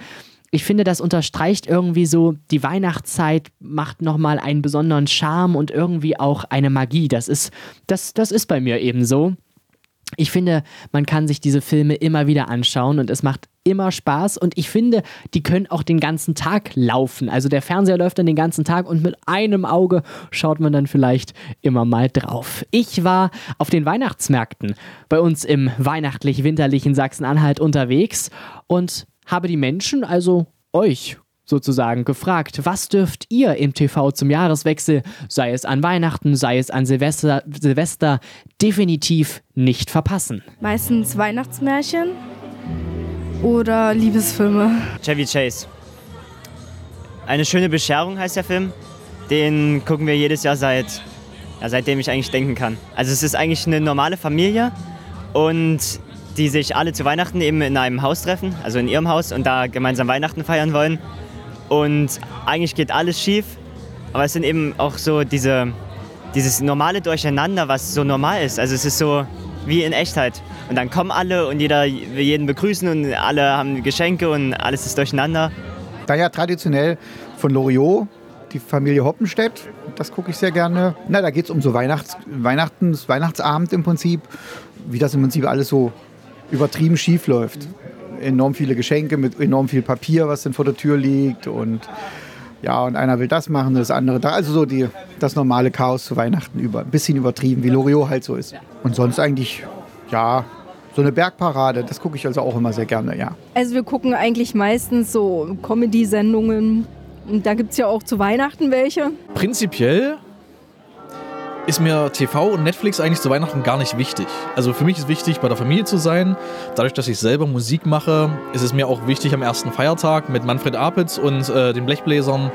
ich finde, das unterstreicht irgendwie so, die Weihnachtszeit macht nochmal einen besonderen Charme und irgendwie auch eine Magie. Das ist, das, das ist bei mir eben so. Ich finde, man kann sich diese Filme immer wieder anschauen und es macht immer Spaß und ich finde, die können auch den ganzen Tag laufen. Also der Fernseher läuft dann den ganzen Tag und mit einem Auge schaut man dann vielleicht immer mal drauf. Ich war auf den Weihnachtsmärkten bei uns im weihnachtlich-winterlichen Sachsen-Anhalt unterwegs und habe die Menschen, also euch, sozusagen gefragt, was dürft ihr im TV zum Jahreswechsel, sei es an Weihnachten, sei es an Silvester, Silvester, definitiv nicht verpassen. Meistens Weihnachtsmärchen oder Liebesfilme. Chevy Chase. Eine schöne Bescherung heißt der Film. Den gucken wir jedes Jahr seit, ja, seitdem ich eigentlich denken kann. Also es ist eigentlich eine normale Familie und die sich alle zu Weihnachten eben in einem Haus treffen, also in ihrem Haus und da gemeinsam Weihnachten feiern wollen. Und eigentlich geht alles schief, aber es sind eben auch so diese, dieses normale Durcheinander, was so normal ist. Also es ist so wie in Echtheit. Und dann kommen alle und jeder will jeden begrüßen und alle haben Geschenke und alles ist durcheinander. Da ja traditionell von Loriot, die Familie Hoppenstedt, das gucke ich sehr gerne. Na, da geht es um so Weihnachts, Weihnachtens, Weihnachtsabend im Prinzip, wie das im Prinzip alles so übertrieben schief läuft. Enorm viele Geschenke mit enorm viel Papier, was dann vor der Tür liegt und ja, und einer will das machen, das andere da. Also so die, das normale Chaos zu Weihnachten über. Ein bisschen übertrieben, wie Loriot halt so ist. Und sonst eigentlich, ja, so eine Bergparade, das gucke ich also auch immer sehr gerne, ja. Also wir gucken eigentlich meistens so Comedy-Sendungen. Und da gibt es ja auch zu Weihnachten welche. Prinzipiell ist mir TV und Netflix eigentlich zu Weihnachten gar nicht wichtig. Also für mich ist wichtig, bei der Familie zu sein. Dadurch, dass ich selber Musik mache, ist es mir auch wichtig, am ersten Feiertag mit Manfred Apitz und äh, den Blechbläsern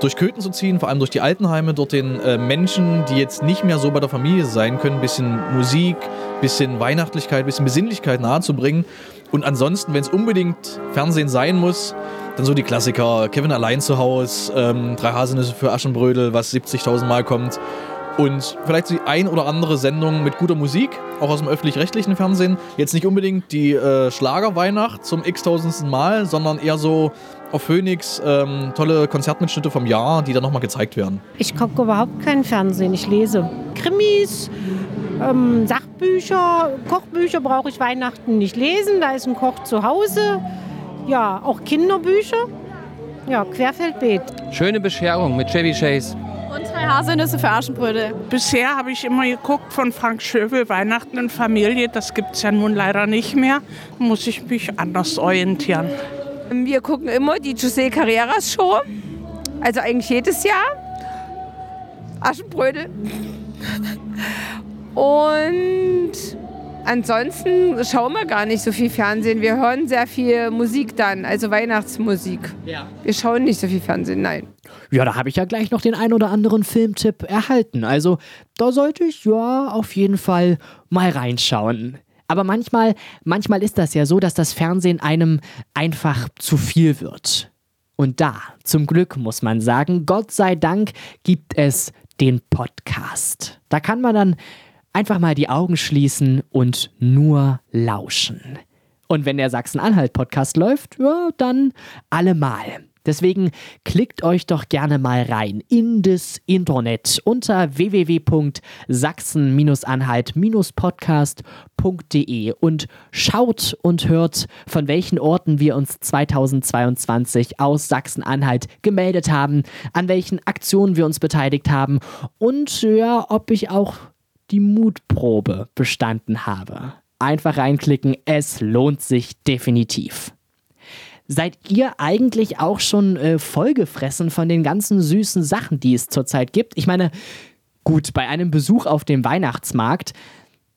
durch Köthen zu ziehen, vor allem durch die Altenheime, dort den äh, Menschen, die jetzt nicht mehr so bei der Familie sein können, ein bisschen Musik, ein bisschen Weihnachtlichkeit, ein bisschen Besinnlichkeit nahezubringen. Und ansonsten, wenn es unbedingt Fernsehen sein muss, dann so die Klassiker, Kevin allein zu Hause, ähm, Drei Haselnüsse für Aschenbrödel, was 70.000 Mal kommt. Und vielleicht die ein oder andere Sendung mit guter Musik, auch aus dem öffentlich-rechtlichen Fernsehen. Jetzt nicht unbedingt die äh, Schlagerweihnacht zum x-tausendsten Mal, sondern eher so auf Phoenix ähm, tolle Konzertmitschnitte vom Jahr, die dann nochmal gezeigt werden. Ich gucke überhaupt kein Fernsehen. Ich lese Krimis, ähm, Sachbücher, Kochbücher brauche ich Weihnachten nicht lesen. Da ist ein Koch zu Hause. Ja, auch Kinderbücher. Ja, Querfeldbeet. Schöne Bescherung mit Chevy Chase. Und drei Haselnüsse für Aschenbrödel. Bisher habe ich immer geguckt von Frank Schöbel, Weihnachten in Familie. Das gibt es ja nun leider nicht mehr. Muss ich mich anders orientieren. Wir gucken immer die José Carreras Show. Also eigentlich jedes Jahr. Aschenbrödel. Und ansonsten schauen wir gar nicht so viel Fernsehen. Wir hören sehr viel Musik dann, also Weihnachtsmusik. Ja. Wir schauen nicht so viel Fernsehen, nein. Ja, da habe ich ja gleich noch den ein oder anderen Filmtipp erhalten. Also da sollte ich ja auf jeden Fall mal reinschauen. Aber manchmal, manchmal ist das ja so, dass das Fernsehen einem einfach zu viel wird. Und da, zum Glück muss man sagen, Gott sei Dank gibt es den Podcast. Da kann man dann einfach mal die Augen schließen und nur lauschen. Und wenn der Sachsen-Anhalt-Podcast läuft, ja, dann allemal. Deswegen klickt euch doch gerne mal rein in das Internet unter www.sachsen-anhalt-podcast.de und schaut und hört, von welchen Orten wir uns 2022 aus Sachsen-Anhalt gemeldet haben, an welchen Aktionen wir uns beteiligt haben und ja, ob ich auch die Mutprobe bestanden habe. Einfach reinklicken, es lohnt sich definitiv. Seid ihr eigentlich auch schon äh, vollgefressen von den ganzen süßen Sachen, die es zurzeit gibt? Ich meine, gut, bei einem Besuch auf dem Weihnachtsmarkt,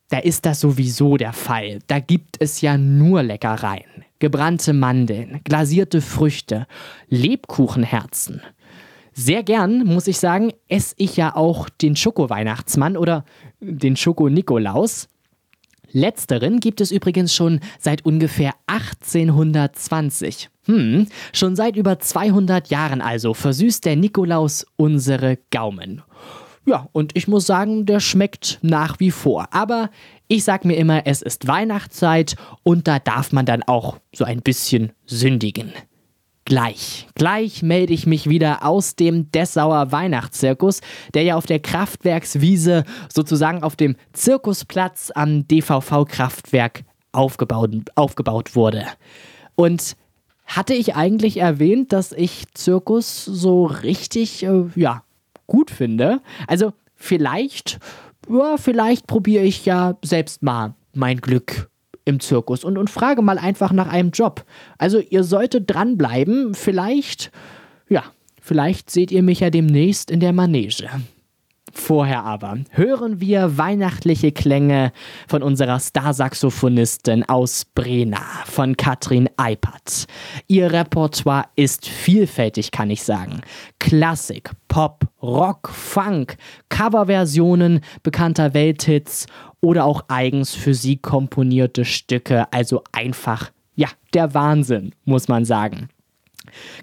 da ist das sowieso der Fall. Da gibt es ja nur Leckereien. Gebrannte Mandeln, glasierte Früchte, Lebkuchenherzen. Sehr gern, muss ich sagen, esse ich ja auch den Schoko-Weihnachtsmann oder den Schoko-Nikolaus. Letzteren gibt es übrigens schon seit ungefähr 1820. Hm, schon seit über 200 Jahren also versüßt der Nikolaus unsere Gaumen. Ja, und ich muss sagen, der schmeckt nach wie vor. Aber ich sag mir immer, es ist Weihnachtszeit und da darf man dann auch so ein bisschen sündigen. Gleich, gleich melde ich mich wieder aus dem Dessauer Weihnachtszirkus, der ja auf der Kraftwerkswiese, sozusagen auf dem Zirkusplatz am DVV-Kraftwerk aufgebaut, aufgebaut wurde. Und hatte ich eigentlich erwähnt, dass ich Zirkus so richtig, äh, ja, gut finde? Also vielleicht, ja, vielleicht probiere ich ja selbst mal mein Glück im Zirkus und, und frage mal einfach nach einem Job. Also ihr solltet dranbleiben. Vielleicht, ja, vielleicht seht ihr mich ja demnächst in der Manege. Vorher aber hören wir weihnachtliche Klänge von unserer Starsaxophonistin aus Brena, von Katrin Eipert. Ihr Repertoire ist vielfältig, kann ich sagen. Klassik, Pop, Rock, Funk, Coverversionen bekannter Welthits oder auch eigens für sie komponierte Stücke. Also einfach, ja, der Wahnsinn, muss man sagen.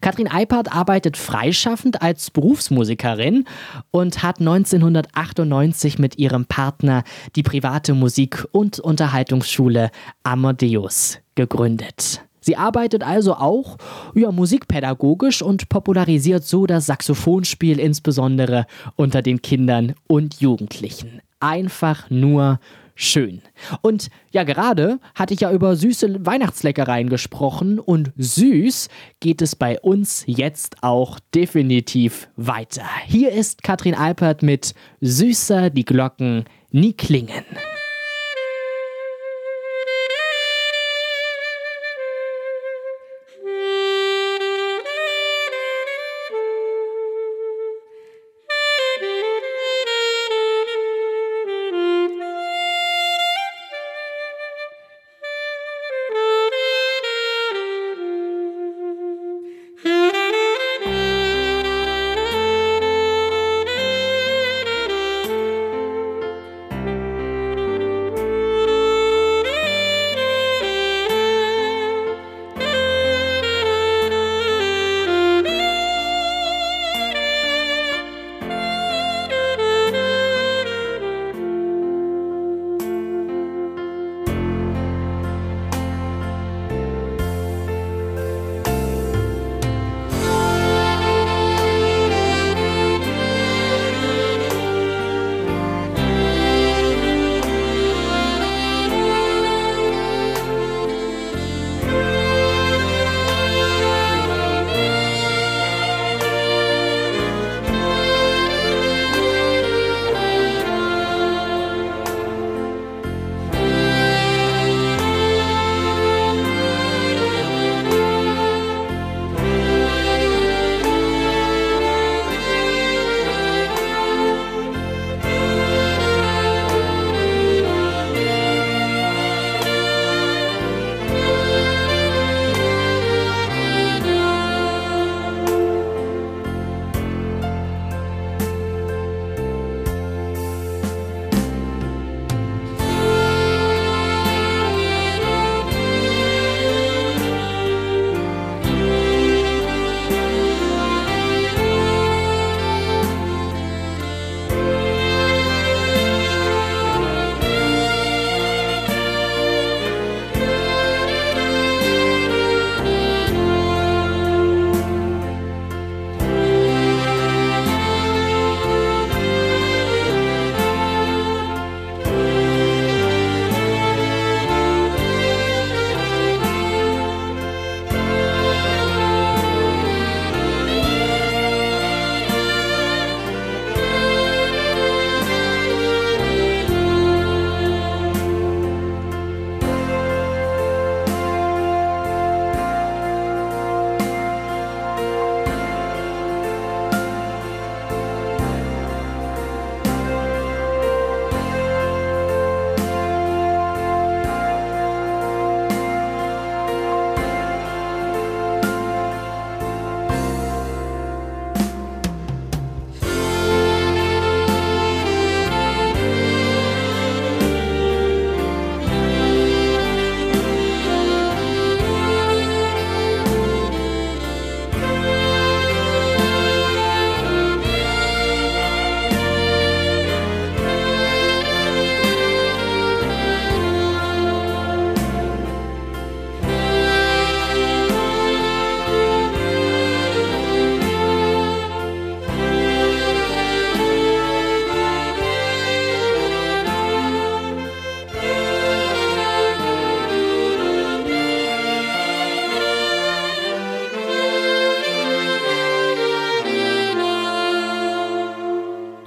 Katrin Eipert arbeitet freischaffend als Berufsmusikerin und hat 1998 mit ihrem Partner die private Musik- und Unterhaltungsschule Amadeus gegründet. Sie arbeitet also auch ja, musikpädagogisch und popularisiert so das Saxophonspiel insbesondere unter den Kindern und Jugendlichen. Einfach nur schön. Und ja, gerade hatte ich ja über süße Weihnachtsleckereien gesprochen und süß geht es bei uns jetzt auch definitiv weiter. Hier ist Katrin Alpert mit Süßer die Glocken nie klingen.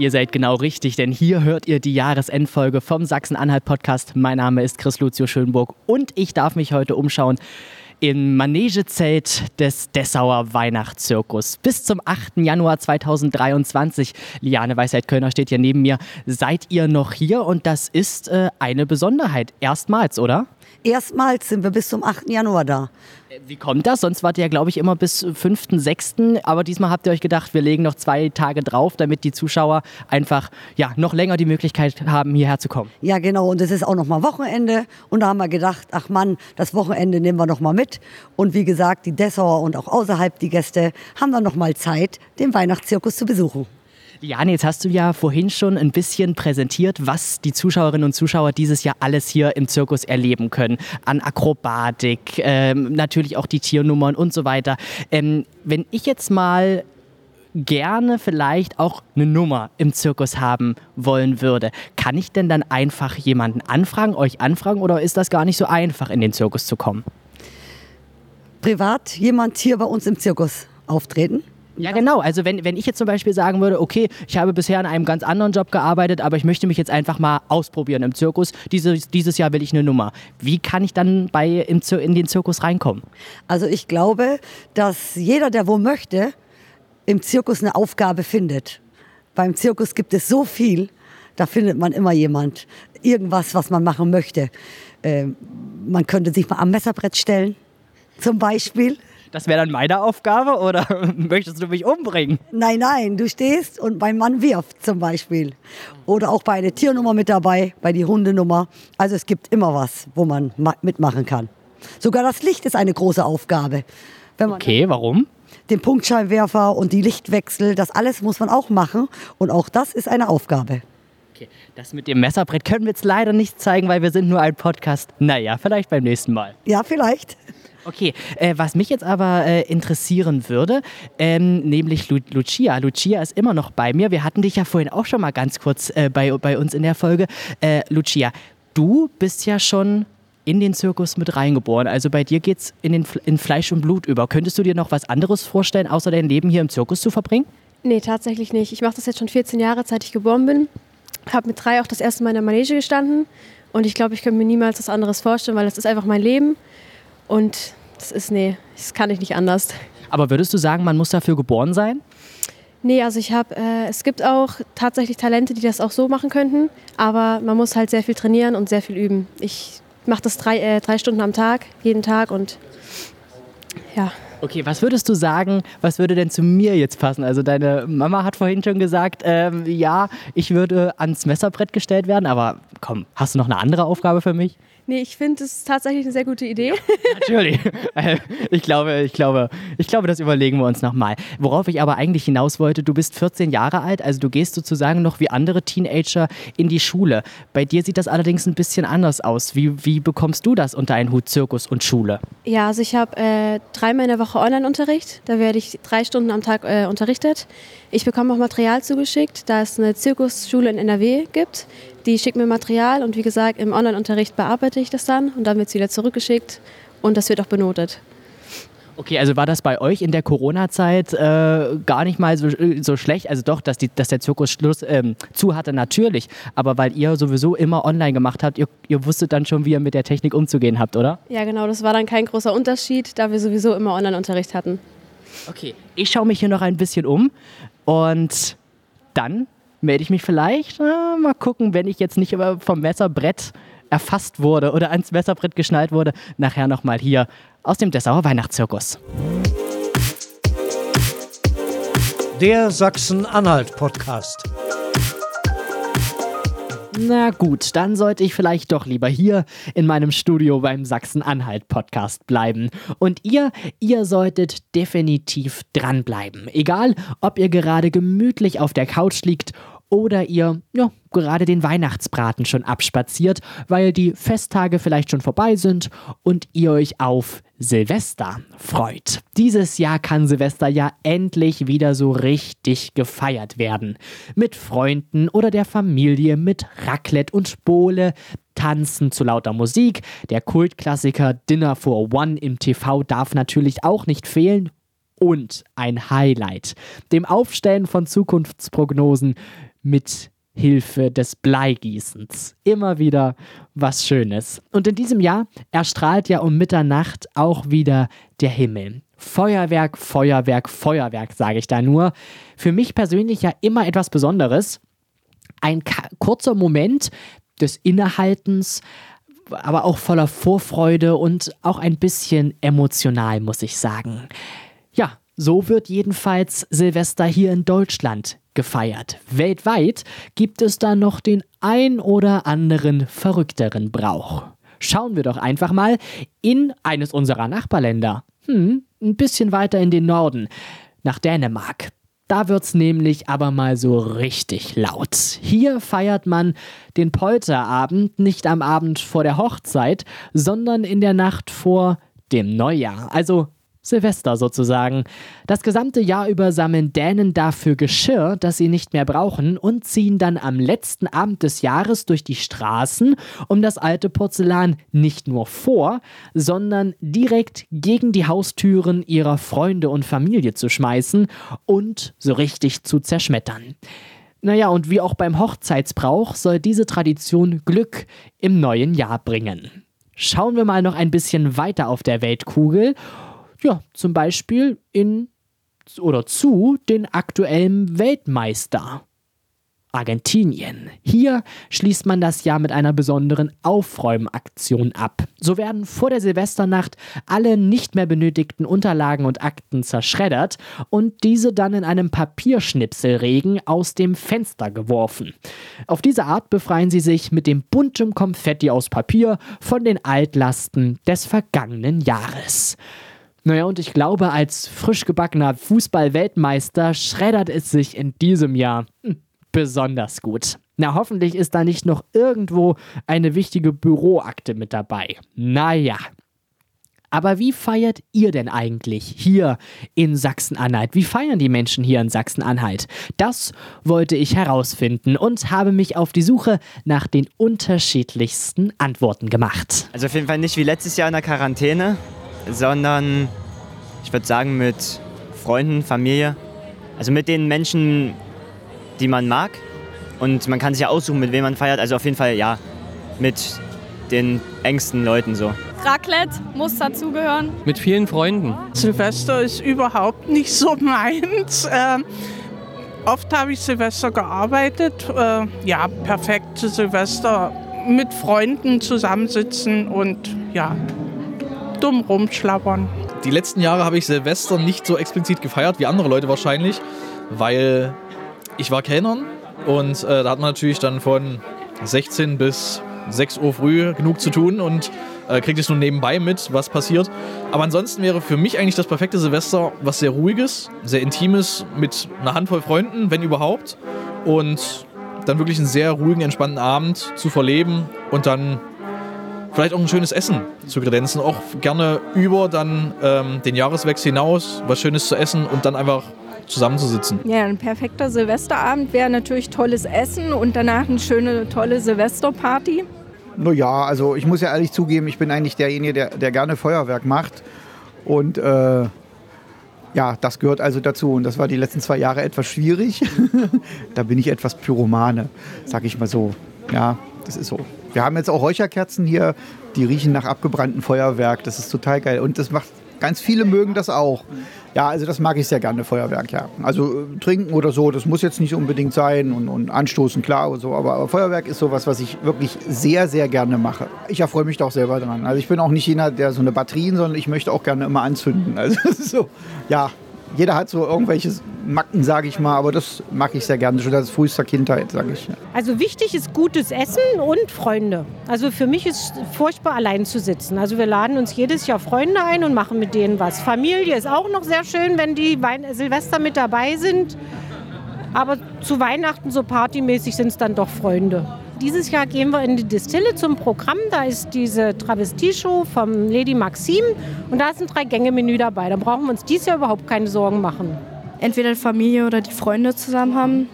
Ihr seid genau richtig, denn hier hört ihr die Jahresendfolge vom Sachsen-Anhalt-Podcast. Mein Name ist Chris Lucio Schönburg und ich darf mich heute umschauen im Manegezelt des Dessauer Weihnachtszirkus. Bis zum 8. Januar 2023, Liane Weisheit-Kölner steht hier neben mir, seid ihr noch hier und das ist äh, eine Besonderheit. Erstmals, oder? Erstmals sind wir bis zum 8. Januar da. Wie kommt das? Sonst wart ihr ja, glaube ich, immer bis 5., 6. Aber diesmal habt ihr euch gedacht, wir legen noch zwei Tage drauf, damit die Zuschauer einfach ja, noch länger die Möglichkeit haben, hierher zu kommen. Ja, genau. Und es ist auch noch mal Wochenende. Und da haben wir gedacht, ach Mann, das Wochenende nehmen wir noch mal mit. Und wie gesagt, die Dessauer und auch außerhalb die Gäste haben dann noch mal Zeit, den Weihnachtszirkus zu besuchen. Liane, jetzt hast du ja vorhin schon ein bisschen präsentiert, was die Zuschauerinnen und Zuschauer dieses Jahr alles hier im Zirkus erleben können. An Akrobatik, ähm, natürlich auch die Tiernummern und so weiter. Ähm, wenn ich jetzt mal gerne vielleicht auch eine Nummer im Zirkus haben wollen würde, kann ich denn dann einfach jemanden anfragen, euch anfragen oder ist das gar nicht so einfach, in den Zirkus zu kommen? Privat jemand hier bei uns im Zirkus auftreten? Ja, genau. Also wenn, wenn ich jetzt zum Beispiel sagen würde, okay, ich habe bisher in einem ganz anderen Job gearbeitet, aber ich möchte mich jetzt einfach mal ausprobieren im Zirkus. Dieses, dieses Jahr will ich eine Nummer. Wie kann ich dann bei, im, in den Zirkus reinkommen? Also ich glaube, dass jeder, der wo möchte, im Zirkus eine Aufgabe findet. Beim Zirkus gibt es so viel, da findet man immer jemand. Irgendwas, was man machen möchte. Ähm, man könnte sich mal am Messerbrett stellen, zum Beispiel. Das wäre dann meine Aufgabe oder möchtest du mich umbringen? Nein, nein, du stehst und mein Mann wirft zum Beispiel. Oder auch bei einer Tiernummer mit dabei, bei die Hundenummer. Also es gibt immer was, wo man ma- mitmachen kann. Sogar das Licht ist eine große Aufgabe. Wenn man Okay, warum? Den Punktscheinwerfer und die Lichtwechsel, das alles muss man auch machen. Und auch das ist eine Aufgabe. Okay, das mit dem Messerbrett können wir jetzt leider nicht zeigen, weil wir sind nur ein Podcast. Naja, vielleicht beim nächsten Mal. Ja, vielleicht. Okay, äh, was mich jetzt aber äh, interessieren würde, ähm, nämlich Lu Lucia. Lucia ist immer noch bei mir. Wir hatten dich ja vorhin auch schon mal ganz kurz äh, bei, bei uns in der Folge. Äh, Lucia, du bist ja schon in den Zirkus mit reingeboren. Also bei dir geht's in, in Fleisch und Blut über. Könntest du dir noch was anderes vorstellen, außer dein Leben hier im Zirkus zu verbringen? Nee, tatsächlich nicht. Ich mache das jetzt schon 14 Jahre, seit ich geboren bin. Habe mit drei auch das erste Mal in der Manege gestanden. Und ich glaube, ich könnte mir niemals was anderes vorstellen, weil das ist einfach mein Leben. Und das ist, nee, das kann ich nicht anders. Aber würdest du sagen, man muss dafür geboren sein? Nee, also ich habe, äh, es gibt auch tatsächlich Talente, die das auch so machen könnten. Aber man muss halt sehr viel trainieren und sehr viel üben. Ich mache das drei, äh, drei Stunden am Tag, jeden Tag. Und ja, Okay, was würdest du sagen, was würde denn zu mir jetzt passen? Also deine Mama hat vorhin schon gesagt, ähm, ja, ich würde ans Messerbrett gestellt werden, aber komm, hast du noch eine andere Aufgabe für mich? Nee, ich finde, das ist tatsächlich eine sehr gute Idee. Natürlich. Ich glaube, ich glaube, ich glaube, das überlegen wir uns nochmal. Worauf ich aber eigentlich hinaus wollte, du bist 14 Jahre alt, also du gehst sozusagen noch wie andere Teenager in die Schule. Bei dir sieht das allerdings ein bisschen anders aus. Wie, wie bekommst du das unter einen Hut Zirkus und Schule? Ja, also ich habe äh, dreimal in der Woche Online-Unterricht. Da werde ich drei Stunden am Tag äh, unterrichtet. Ich bekomme auch Material zugeschickt, da es eine Zirkusschule in NRW gibt. Die schickt mir Material und wie gesagt, im Online-Unterricht bearbeite ich das dann und dann wird es wieder zurückgeschickt und das wird auch benotet. Okay, also war das bei euch in der Corona-Zeit äh, gar nicht mal so, so schlecht? Also doch, dass, die, dass der Zirkus Schluss, ähm, zu hatte, natürlich. Aber weil ihr sowieso immer online gemacht habt, ihr, ihr wusstet dann schon, wie ihr mit der Technik umzugehen habt, oder? Ja, genau, das war dann kein großer Unterschied, da wir sowieso immer Online-Unterricht hatten. Okay, ich schaue mich hier noch ein bisschen um und dann melde ich mich vielleicht. Äh, mal gucken, wenn ich jetzt nicht vom Messerbrett erfasst wurde oder ans Messerbrett geschnallt wurde, nachher nochmal hier aus dem Dessauer Weihnachtszirkus. Der Sachsen-Anhalt-Podcast. Na gut, dann sollte ich vielleicht doch lieber hier in meinem Studio beim Sachsen-Anhalt-Podcast bleiben. Und ihr, ihr solltet definitiv dranbleiben. Egal, ob ihr gerade gemütlich auf der Couch liegt oder ihr ja, gerade den Weihnachtsbraten schon abspaziert, weil die Festtage vielleicht schon vorbei sind und ihr euch auf Silvester freut. Dieses Jahr kann Silvester ja endlich wieder so richtig gefeiert werden. Mit Freunden oder der Familie, mit Raclette und Spole, Tanzen zu lauter Musik. Der Kultklassiker Dinner for One im TV darf natürlich auch nicht fehlen. Und ein Highlight, dem Aufstellen von Zukunftsprognosen mit Hilfe des Bleigießens. Immer wieder was Schönes. Und in diesem Jahr erstrahlt ja um Mitternacht auch wieder der Himmel. Feuerwerk, Feuerwerk, Feuerwerk, sage ich da nur. Für mich persönlich ja immer etwas Besonderes. Ein kurzer Moment des Innehaltens, aber auch voller Vorfreude und auch ein bisschen emotional, muss ich sagen. Ja, so wird jedenfalls Silvester hier in Deutschland gefeiert. Weltweit gibt es da noch den ein oder anderen verrückteren Brauch. Schauen wir doch einfach mal in eines unserer Nachbarländer. Hm, ein bisschen weiter in den Norden, nach Dänemark. Da wird's nämlich aber mal so richtig laut. Hier feiert man den Polterabend nicht am Abend vor der Hochzeit, sondern in der Nacht vor dem Neujahr. Also Silvester sozusagen. Das gesamte Jahr über sammeln Dänen dafür Geschirr, das sie nicht mehr brauchen und ziehen dann am letzten Abend des Jahres durch die Straßen, um das alte Porzellan nicht nur vor, sondern direkt gegen die Haustüren ihrer Freunde und Familie zu schmeißen und so richtig zu zerschmettern. Naja, und wie auch beim Hochzeitsbrauch soll diese Tradition Glück im neuen Jahr bringen. Schauen wir mal noch ein bisschen weiter auf der Weltkugel ja, zum Beispiel in oder zu den aktuellen Weltmeister. Argentinien. Hier schließt man das Jahr mit einer besonderen Aufräumaktion ab. So werden vor der Silvesternacht alle nicht mehr benötigten Unterlagen und Akten zerschreddert und diese dann in einem Papierschnipselregen aus dem Fenster geworfen. Auf diese Art befreien sie sich mit dem bunten Konfetti aus Papier von den Altlasten des vergangenen Jahres. Naja, und ich glaube, als frisch gebackener Fußball-Weltmeister schreddert es sich in diesem Jahr besonders gut. Na, hoffentlich ist da nicht noch irgendwo eine wichtige Büroakte mit dabei. Naja. Aber wie feiert ihr denn eigentlich hier in Sachsen-Anhalt? Wie feiern die Menschen hier in Sachsen-Anhalt? Das wollte ich herausfinden und habe mich auf die Suche nach den unterschiedlichsten Antworten gemacht. Also auf jeden Fall nicht wie letztes Jahr in der Quarantäne, sondern ich würde sagen mit Freunden, Familie. Also mit den Menschen, die man mag. Und man kann sich ja aussuchen, mit wem man feiert. Also auf jeden Fall ja, mit den engsten Leuten so. Raclette muss dazugehören. Mit vielen Freunden. Silvester ist überhaupt nicht so meins. Ähm, oft habe ich Silvester gearbeitet. Äh, ja, perfekt Silvester mit Freunden zusammensitzen und ja, dumm rumschlappern. Die letzten Jahre habe ich Silvester nicht so explizit gefeiert wie andere Leute wahrscheinlich, weil ich war Kellnern und äh, da hat man natürlich dann von 16 bis 6 Uhr früh genug zu tun und äh, kriegt es nur nebenbei mit, was passiert. Aber ansonsten wäre für mich eigentlich das perfekte Silvester was sehr ruhiges, sehr intimes mit einer Handvoll Freunden, wenn überhaupt. Und dann wirklich einen sehr ruhigen, entspannten Abend zu verleben und dann vielleicht auch ein schönes Essen zu kredenzen. Auch gerne über dann ähm, den Jahreswechsel hinaus was Schönes zu essen und dann einfach zusammenzusitzen. Ja, ein perfekter Silvesterabend wäre natürlich tolles Essen und danach eine schöne, tolle Silvesterparty. Naja, also ich muss ja ehrlich zugeben, ich bin eigentlich derjenige, der, der gerne Feuerwerk macht. Und äh, ja, das gehört also dazu. Und das war die letzten zwei Jahre etwas schwierig. da bin ich etwas Pyromane, sag ich mal so. Ja, das ist so. Wir haben jetzt auch Räucherkerzen hier, die riechen nach abgebranntem Feuerwerk. Das ist total geil. Und das macht, ganz viele mögen das auch. Ja, also das mag ich sehr gerne, Feuerwerk, ja. Also äh, trinken oder so, das muss jetzt nicht unbedingt sein und, und anstoßen, klar und so. Aber, aber Feuerwerk ist sowas, was ich wirklich sehr, sehr gerne mache. Ich erfreue mich da auch selber dran. Also ich bin auch nicht jener, der so eine Batterien, sondern ich möchte auch gerne immer anzünden. Also das ist so, ja, jeder hat so irgendwelche Macken, sage ich mal, aber das mag ich sehr gerne, schon seit frühester Kindheit, sage ich. Also wichtig ist gutes Essen und Freunde. Also für mich ist furchtbar allein zu sitzen. Also wir laden uns jedes Jahr Freunde ein und machen mit denen was. Familie ist auch noch sehr schön, wenn die Silvester mit dabei sind. Aber zu Weihnachten so partymäßig sind es dann doch Freunde. Dieses Jahr gehen wir in die Distille zum Programm. Da ist diese Travestieshow vom Lady Maxim und da ist ein Drei-Gänge-Menü dabei. Da brauchen wir uns dieses Jahr überhaupt keine Sorgen machen. Entweder die Familie oder die Freunde zusammen haben,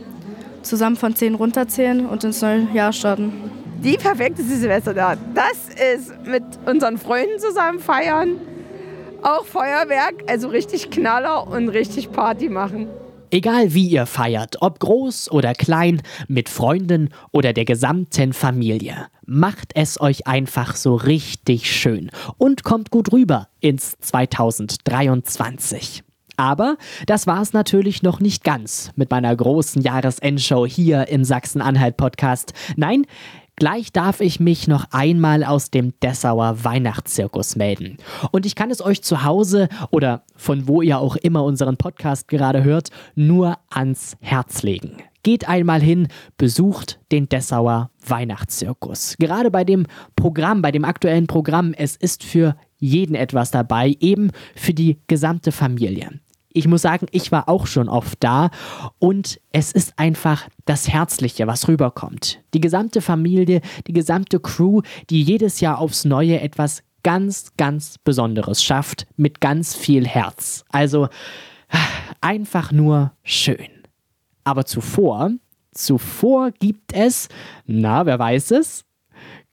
zusammen von 10 runterzählen und ins neue Jahr starten. Die perfekte Silvester da. Das ist mit unseren Freunden zusammen feiern. Auch Feuerwerk, also richtig Knaller und richtig Party machen. Egal wie ihr feiert, ob groß oder klein, mit Freunden oder der gesamten Familie. Macht es euch einfach so richtig schön und kommt gut rüber ins 2023. Aber das war es natürlich noch nicht ganz mit meiner großen Jahresendshow hier im Sachsen-Anhalt-Podcast. Nein, Gleich darf ich mich noch einmal aus dem Dessauer Weihnachtszirkus melden. Und ich kann es euch zu Hause oder von wo ihr auch immer unseren Podcast gerade hört, nur ans Herz legen. Geht einmal hin, besucht den Dessauer Weihnachtszirkus. Gerade bei dem Programm, bei dem aktuellen Programm, es ist für jeden etwas dabei, eben für die gesamte Familie. Ich muss sagen, ich war auch schon oft da und es ist einfach das Herzliche, was rüberkommt. Die gesamte Familie, die gesamte Crew, die jedes Jahr aufs Neue etwas ganz, ganz Besonderes schafft, mit ganz viel Herz. Also einfach nur schön. Aber zuvor, zuvor gibt es, na, wer weiß es?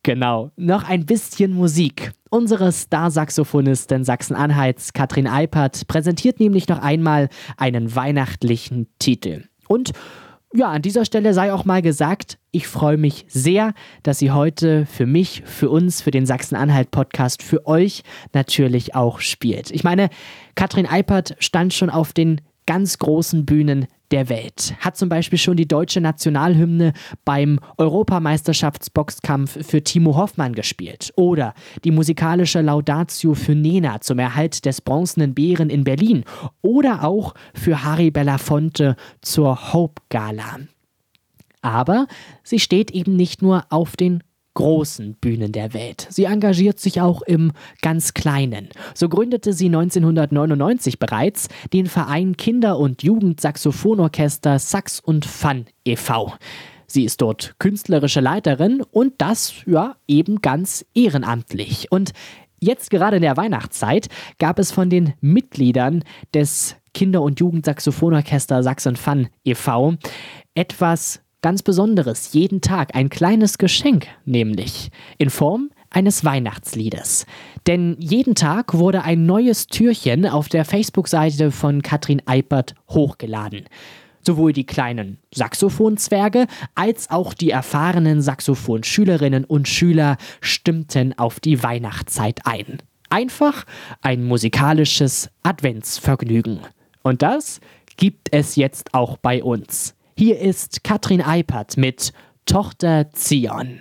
Genau, noch ein bisschen Musik. Unsere Star-Saxophonistin Sachsen-Anhalts Katrin Alpert präsentiert nämlich noch einmal einen weihnachtlichen Titel. Und ja, an dieser Stelle sei auch mal gesagt, ich freue mich sehr, dass sie heute für mich, für uns, für den Sachsen-Anhalt-Podcast, für euch natürlich auch spielt. Ich meine, Katrin Eipert stand schon auf den ganz großen Bühnen der Welt. Hat zum Beispiel schon die deutsche Nationalhymne beim Europameisterschaftsboxkampf für Timo Hoffmann gespielt. Oder die musikalische Laudatio für Nena zum Erhalt des Bronzenen Bären in Berlin. Oder auch für Harry Belafonte zur Hope Gala. Aber sie steht eben nicht nur auf den großen Bühnen der Welt. Sie engagiert sich auch im ganz Kleinen. So gründete sie 1999 bereits den Verein Kinder- und Jugendsaxophonorchester Sax und Fun e.V. Sie ist dort künstlerische Leiterin und das, ja, eben ganz ehrenamtlich. Und jetzt gerade in der Weihnachtszeit gab es von den Mitgliedern des Kinder- und Jugendsaxophonorchester Sax und Fun e.V. etwas ganz Besonderes jeden Tag, ein kleines Geschenk nämlich, in Form eines Weihnachtsliedes. Denn jeden Tag wurde ein neues Türchen auf der Facebook-Seite von Katrin Eipert hochgeladen. Sowohl die kleinen Saxophonzwerge als auch die erfahrenen Saxophonschülerinnen und Schüler stimmten auf die Weihnachtszeit ein. Einfach ein musikalisches Adventsvergnügen. Und das gibt es jetzt auch bei uns. Hier ist Katrin Eipert mit Tochter Zion.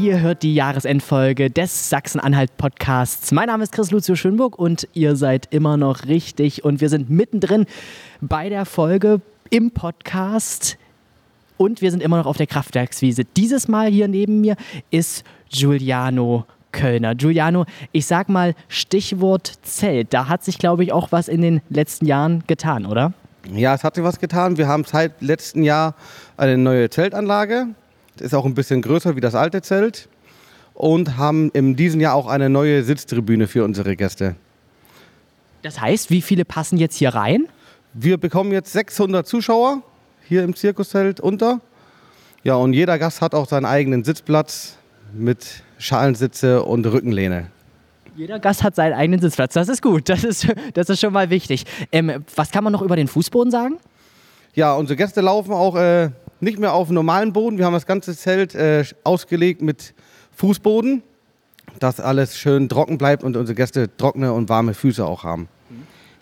Ihr hört die Jahresendfolge des Sachsen-Anhalt-Podcasts. Mein Name ist Chris Lucio Schönburg und ihr seid immer noch richtig. Und wir sind mittendrin bei der Folge im Podcast. Und wir sind immer noch auf der Kraftwerkswiese. Dieses Mal hier neben mir ist Giuliano Kölner. Giuliano, ich sag mal Stichwort Zelt. Da hat sich, glaube ich, auch was in den letzten Jahren getan, oder? Ja, es hat sich was getan. Wir haben seit letztem Jahr eine neue Zeltanlage. Ist auch ein bisschen größer wie das alte Zelt. Und haben in diesem Jahr auch eine neue Sitztribüne für unsere Gäste. Das heißt, wie viele passen jetzt hier rein? Wir bekommen jetzt 600 Zuschauer hier im Zirkuszelt unter. Ja, und jeder Gast hat auch seinen eigenen Sitzplatz mit Schalensitze und Rückenlehne. Jeder Gast hat seinen eigenen Sitzplatz. Das ist gut. Das ist, das ist schon mal wichtig. Ähm, was kann man noch über den Fußboden sagen? Ja, unsere Gäste laufen auch äh, nicht mehr auf normalen Boden. Wir haben das ganze Zelt äh, ausgelegt mit Fußboden, dass alles schön trocken bleibt und unsere Gäste trockene und warme Füße auch haben.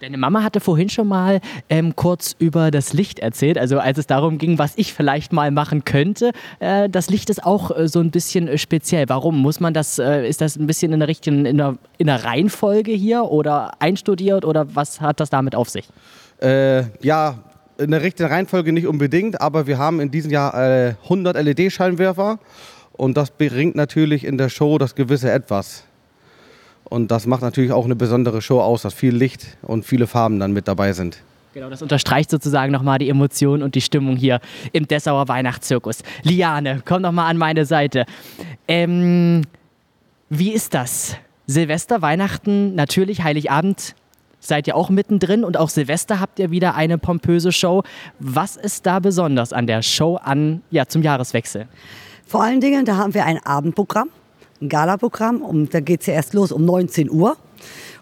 Deine Mama hatte vorhin schon mal ähm, kurz über das Licht erzählt, also als es darum ging, was ich vielleicht mal machen könnte. Äh, das Licht ist auch äh, so ein bisschen äh, speziell. Warum? Muss man das, äh, ist das ein bisschen in der richtigen, in der, in der Reihenfolge hier oder einstudiert oder was hat das damit auf sich? Äh, ja, in der richtigen Reihenfolge nicht unbedingt, aber wir haben in diesem Jahr äh, 100 LED-Scheinwerfer und das bringt natürlich in der Show das gewisse Etwas. Und das macht natürlich auch eine besondere Show aus, dass viel Licht und viele Farben dann mit dabei sind. Genau, das unterstreicht sozusagen nochmal die Emotion und die Stimmung hier im Dessauer Weihnachtszirkus. Liane, komm doch mal an meine Seite. Ähm, wie ist das? Silvester, Weihnachten, natürlich Heiligabend. Seid ihr auch mittendrin und auch Silvester habt ihr wieder eine pompöse Show. Was ist da besonders an der Show an, ja, zum Jahreswechsel? Vor allen Dingen, da haben wir ein Abendprogramm, ein Galaprogramm. Und da geht es ja erst los um 19 Uhr.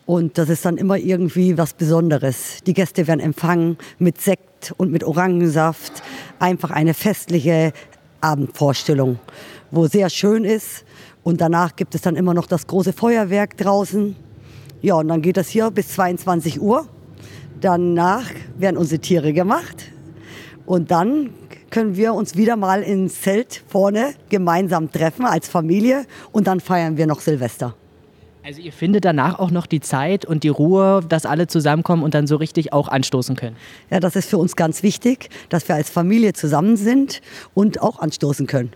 Und das ist dann immer irgendwie was Besonderes. Die Gäste werden empfangen mit Sekt und mit Orangensaft. Einfach eine festliche Abendvorstellung, wo sehr schön ist. Und danach gibt es dann immer noch das große Feuerwerk draußen. Ja, und dann geht das hier bis 22 Uhr. Danach werden unsere Tiere gemacht. Und dann können wir uns wieder mal ins Zelt vorne gemeinsam treffen als Familie. Und dann feiern wir noch Silvester. Also ihr findet danach auch noch die Zeit und die Ruhe, dass alle zusammenkommen und dann so richtig auch anstoßen können. Ja, das ist für uns ganz wichtig, dass wir als Familie zusammen sind und auch anstoßen können.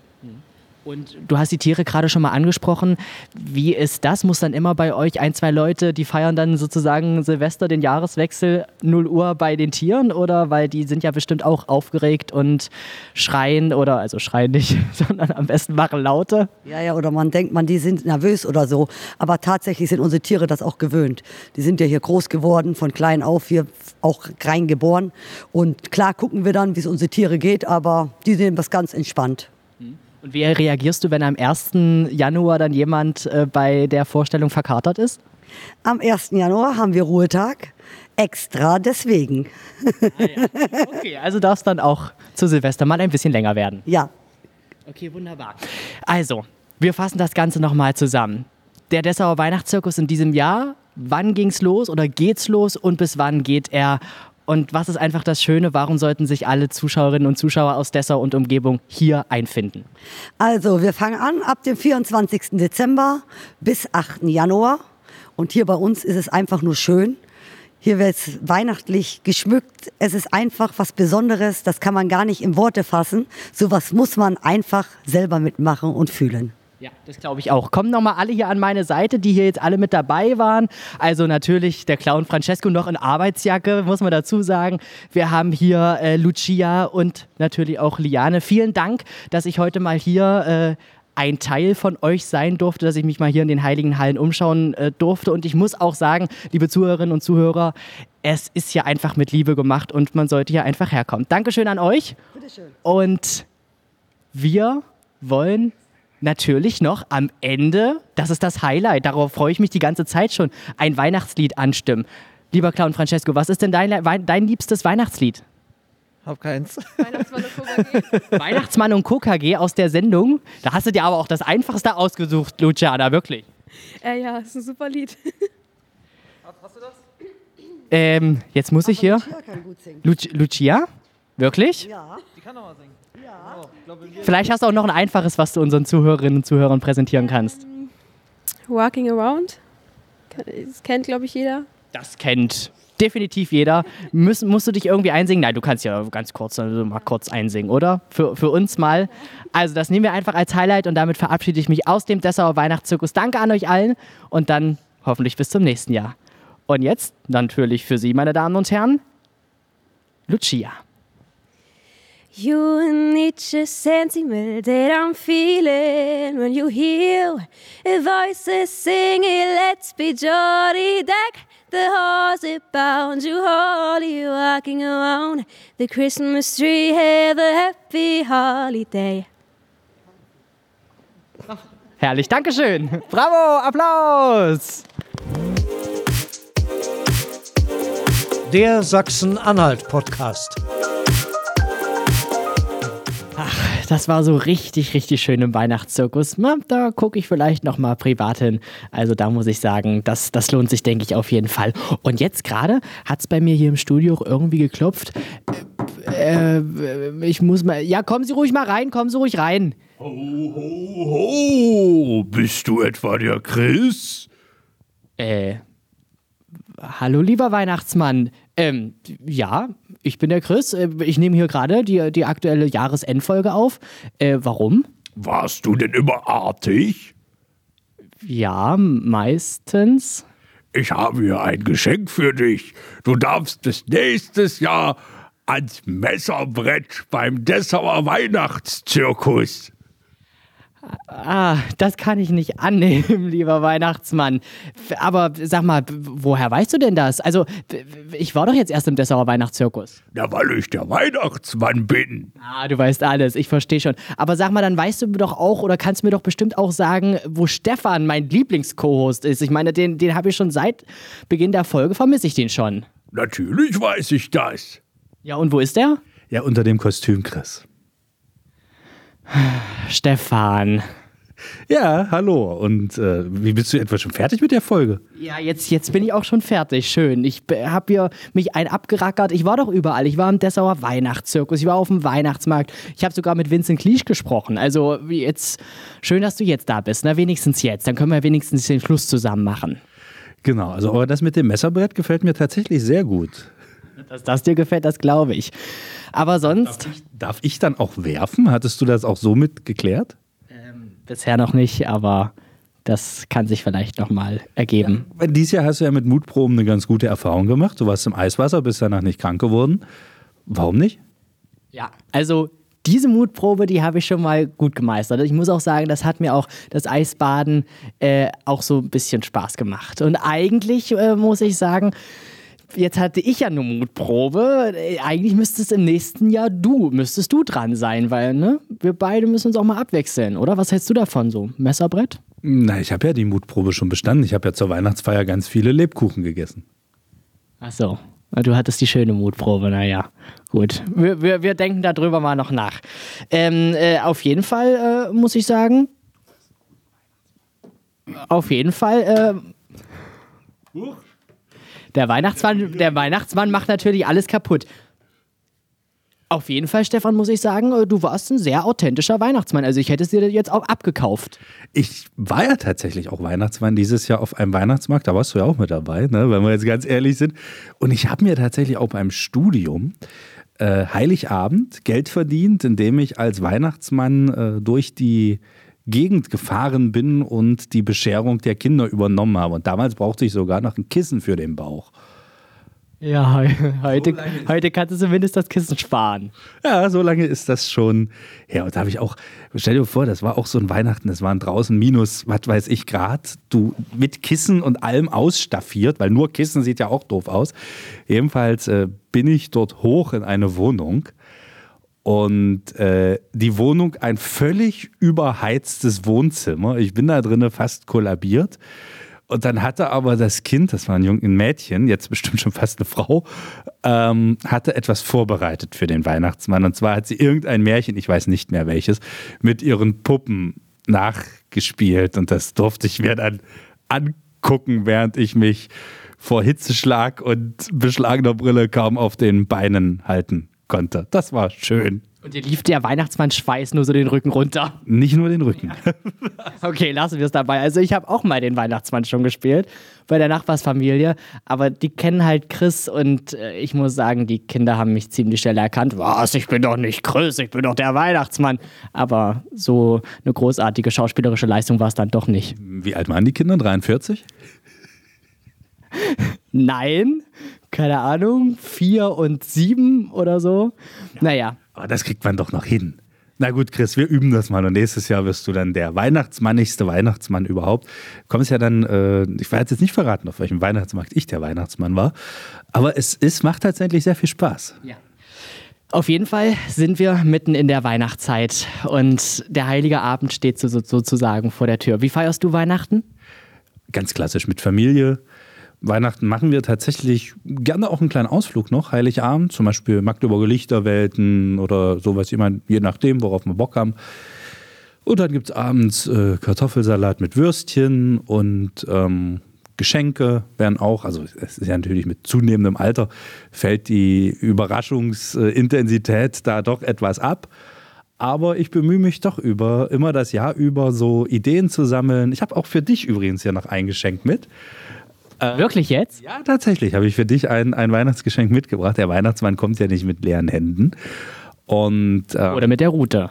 Und du hast die Tiere gerade schon mal angesprochen. Wie ist das? Muss dann immer bei euch ein, zwei Leute, die feiern dann sozusagen Silvester, den Jahreswechsel, 0 Uhr bei den Tieren? Oder weil die sind ja bestimmt auch aufgeregt und schreien oder, also schreien nicht, sondern am besten machen Laute. Ja, ja, oder man denkt, man, die sind nervös oder so. Aber tatsächlich sind unsere Tiere das auch gewöhnt. Die sind ja hier groß geworden, von klein auf hier auch reingeboren. Und klar gucken wir dann, wie es unsere Tiere geht, aber die sehen das ganz entspannt. Und wie reagierst du, wenn am 1. Januar dann jemand äh, bei der Vorstellung verkatert ist? Am 1. Januar haben wir Ruhetag. Extra deswegen. Okay, also darf es dann auch zu Silvester mal ein bisschen länger werden. Ja. Okay, wunderbar. Also, wir fassen das Ganze nochmal zusammen. Der Dessauer Weihnachtszirkus in diesem Jahr, wann ging's los oder geht's los und bis wann geht er? Und was ist einfach das Schöne, warum sollten sich alle Zuschauerinnen und Zuschauer aus Dessau und Umgebung hier einfinden? Also, wir fangen an ab dem 24. Dezember bis 8. Januar. Und hier bei uns ist es einfach nur schön. Hier wird es weihnachtlich geschmückt. Es ist einfach was Besonderes. Das kann man gar nicht in Worte fassen. Sowas muss man einfach selber mitmachen und fühlen. Ja, das glaube ich auch. Kommen nochmal alle hier an meine Seite, die hier jetzt alle mit dabei waren. Also natürlich der Clown Francesco noch in Arbeitsjacke, muss man dazu sagen. Wir haben hier äh, Lucia und natürlich auch Liane. Vielen Dank, dass ich heute mal hier äh, ein Teil von euch sein durfte, dass ich mich mal hier in den Heiligen Hallen umschauen äh, durfte. Und ich muss auch sagen, liebe Zuhörerinnen und Zuhörer, es ist hier einfach mit Liebe gemacht und man sollte hier einfach herkommen. Dankeschön an euch. Bitteschön. Und wir wollen natürlich noch am Ende, das ist das Highlight, darauf freue ich mich die ganze Zeit schon, ein Weihnachtslied anstimmen. Lieber Clown Francesco, was ist denn dein, dein liebstes Weihnachtslied? Hab keins. Weihnachtsmann und KKG aus der Sendung. Da hast du dir aber auch das Einfachste ausgesucht, Luciana, wirklich. Äh, ja, ist ein super Lied. Hast du das? Ähm, jetzt muss ich hier. Lucia kann gut singen. Lucia? Wirklich? Ja. Die kann doch mal singen. Vielleicht hast du auch noch ein einfaches, was du unseren Zuhörerinnen und Zuhörern präsentieren kannst. Walking Around. Das kennt, glaube ich, jeder. Das kennt definitiv jeder. Müssen, musst du dich irgendwie einsingen? Nein, du kannst ja ganz kurz, also mal kurz einsingen, oder? Für, für uns mal. Also das nehmen wir einfach als Highlight und damit verabschiede ich mich aus dem Dessauer Weihnachtszirkus. Danke an euch allen und dann hoffentlich bis zum nächsten Jahr. Und jetzt natürlich für Sie, meine Damen und Herren, Lucia. You and each sentiment that I'm feeling when you hear voices singing, let's be jolly, deck the halls that bound you holy, walking around the Christmas tree, have a happy holiday. Herrlich, Dankeschön. Bravo, Applaus. Der Sachsen-Anhalt-Podcast. Das war so richtig, richtig schön im Weihnachtszirkus. Na, da gucke ich vielleicht noch mal privat hin. Also da muss ich sagen, das, das lohnt sich, denke ich, auf jeden Fall. Und jetzt gerade hat es bei mir hier im Studio auch irgendwie geklopft. Äh, äh, ich muss mal. Ja, kommen Sie ruhig mal rein, kommen Sie ruhig rein. Oh, bist du etwa der Chris? Äh. Hallo, lieber Weihnachtsmann. Ähm, ja, ich bin der Chris. Äh, Ich nehme hier gerade die, die aktuelle Jahresendfolge auf. Äh, warum? Warst du denn immer artig? Ja, meistens. Ich habe hier ein Geschenk für dich. Du darfst bis nächstes Jahr ans Messerbrett beim Dessauer Weihnachtszirkus. Ah, das kann ich nicht annehmen, lieber Weihnachtsmann. Aber sag mal, woher weißt du denn das? Also, ich war doch jetzt erst im Dessauer Weihnachtszirkus. Ja, weil ich der Weihnachtsmann bin. Ah, du weißt alles, ich verstehe schon. Aber sag mal, dann weißt du doch auch oder kannst mir doch bestimmt auch sagen, wo Stefan, mein Lieblings-Co-Host ist. Ich meine, den, den habe ich schon seit Beginn der Folge, vermisse ich den schon. Natürlich weiß ich das. Ja, und wo ist der? Ja, unter dem Kostüm, Chris. Stefan. Ja, hallo. Und äh, wie bist du etwa schon fertig mit der Folge? Ja, jetzt, jetzt bin ich auch schon fertig. Schön. Ich habe hier mich ein abgerackert. Ich war doch überall. Ich war im Dessauer Weihnachtszirkus. Ich war auf dem Weihnachtsmarkt. Ich habe sogar mit Vincent Kliesch gesprochen. Also jetzt schön, dass du jetzt da bist. Na, wenigstens jetzt. Dann können wir wenigstens den Schluss zusammen machen. Genau, also aber das mit dem Messerbrett gefällt mir tatsächlich sehr gut. Dass das dir gefällt, das glaube ich. Aber sonst. Darf ich, darf ich dann auch werfen? Hattest du das auch so mitgeklärt? Bisher noch nicht, aber das kann sich vielleicht nochmal ergeben. Weil Dieses Jahr hast du ja mit Mutproben eine ganz gute Erfahrung gemacht. Du warst im Eiswasser, bist danach nicht krank geworden. Warum nicht? Ja, also diese Mutprobe, die habe ich schon mal gut gemeistert. Ich muss auch sagen, das hat mir auch das Eisbaden äh, auch so ein bisschen Spaß gemacht. Und eigentlich äh, muss ich sagen, jetzt hatte ich ja eine Mutprobe. Eigentlich müsstest im nächsten Jahr du, müsstest du dran sein, weil ne, wir beide müssen uns auch mal abwechseln, oder? Was hältst du davon so? Messerbrett? Na, ich habe ja die Mutprobe schon bestanden. Ich habe ja zur Weihnachtsfeier ganz viele Lebkuchen gegessen. Ach so. Du hattest die schöne Mutprobe, naja. Gut, wir, wir, wir denken darüber mal noch nach. Ähm, äh, auf jeden Fall äh, muss ich sagen, auf jeden Fall, äh, der Weihnachtsmann, der Weihnachtsmann macht natürlich alles kaputt. Auf jeden Fall, Stefan, muss ich sagen, äh, du warst ein sehr authentischer Weihnachtsmann. Also ich hätte es dir jetzt auch abgekauft. Ich war ja tatsächlich auch Weihnachtsmann dieses Jahr auf einem Weihnachtsmarkt. Da warst du ja auch mit dabei, ne? wenn wir jetzt ganz ehrlich sind. Und ich habe mir tatsächlich auch beim Studium äh, Heiligabend Geld verdient, indem ich als Weihnachtsmann äh, durch die Gegend gefahren bin und die Bescherung der Kinder übernommen habe. Und damals brauchte ich sogar noch ein Kissen für den Bauch. Ja, he- heute, heute kannst du zumindest das Kissen sparen. Ja, so lange ist das schon her. Und da habe ich auch, stell dir vor, das war auch so ein Weihnachten, das waren draußen minus, was weiß ich, Grad. Du mit Kissen und allem ausstaffiert, weil nur Kissen sieht ja auch doof aus. Jedenfalls äh, bin ich dort hoch in eine Wohnung und äh, die Wohnung ein völlig überheiztes Wohnzimmer. Ich bin da drinnen fast kollabiert. Und dann hatte aber das Kind, das war ein junges Mädchen, jetzt bestimmt schon fast eine Frau, ähm, hatte etwas vorbereitet für den Weihnachtsmann. Und zwar hat sie irgendein Märchen, ich weiß nicht mehr welches, mit ihren Puppen nachgespielt. Und das durfte ich mir dann angucken, während ich mich vor Hitzeschlag und beschlagener Brille kaum auf den Beinen halten konnte. Das war schön. Und dir lief der Weihnachtsmann-Schweiß nur so den Rücken runter. Nicht nur den Rücken. Okay, lassen wir es dabei. Also ich habe auch mal den Weihnachtsmann schon gespielt bei der Nachbarsfamilie, aber die kennen halt Chris und äh, ich muss sagen, die Kinder haben mich ziemlich schnell erkannt. Was, ich bin doch nicht Chris, ich bin doch der Weihnachtsmann. Aber so eine großartige schauspielerische Leistung war es dann doch nicht. Wie alt waren die Kinder? 43? Nein, keine Ahnung, vier und sieben oder so. Naja. Aber das kriegt man doch noch hin. Na gut, Chris, wir üben das mal und nächstes Jahr wirst du dann der Weihnachtsmannigste Weihnachtsmann überhaupt. Kommst ja dann, äh, ich werde jetzt nicht verraten, auf welchem Weihnachtsmarkt ich der Weihnachtsmann war, aber es, es macht tatsächlich sehr viel Spaß. Ja. Auf jeden Fall sind wir mitten in der Weihnachtszeit und der heilige Abend steht so, sozusagen vor der Tür. Wie feierst du Weihnachten? Ganz klassisch mit Familie. Weihnachten machen wir tatsächlich gerne auch einen kleinen Ausflug noch, Heiligabend, zum Beispiel Magdeburger Lichterwelten oder sowas, je nachdem, worauf wir Bock haben. Und dann gibt es abends äh, Kartoffelsalat mit Würstchen und ähm, Geschenke werden auch, also es ist ja natürlich mit zunehmendem Alter, fällt die Überraschungsintensität da doch etwas ab. Aber ich bemühe mich doch über, immer das Jahr über so Ideen zu sammeln. Ich habe auch für dich übrigens ja noch ein Geschenk mit. Wirklich jetzt? Ja, tatsächlich habe ich für dich ein, ein Weihnachtsgeschenk mitgebracht. Der Weihnachtsmann kommt ja nicht mit leeren Händen. Und, ähm, Oder mit der Route.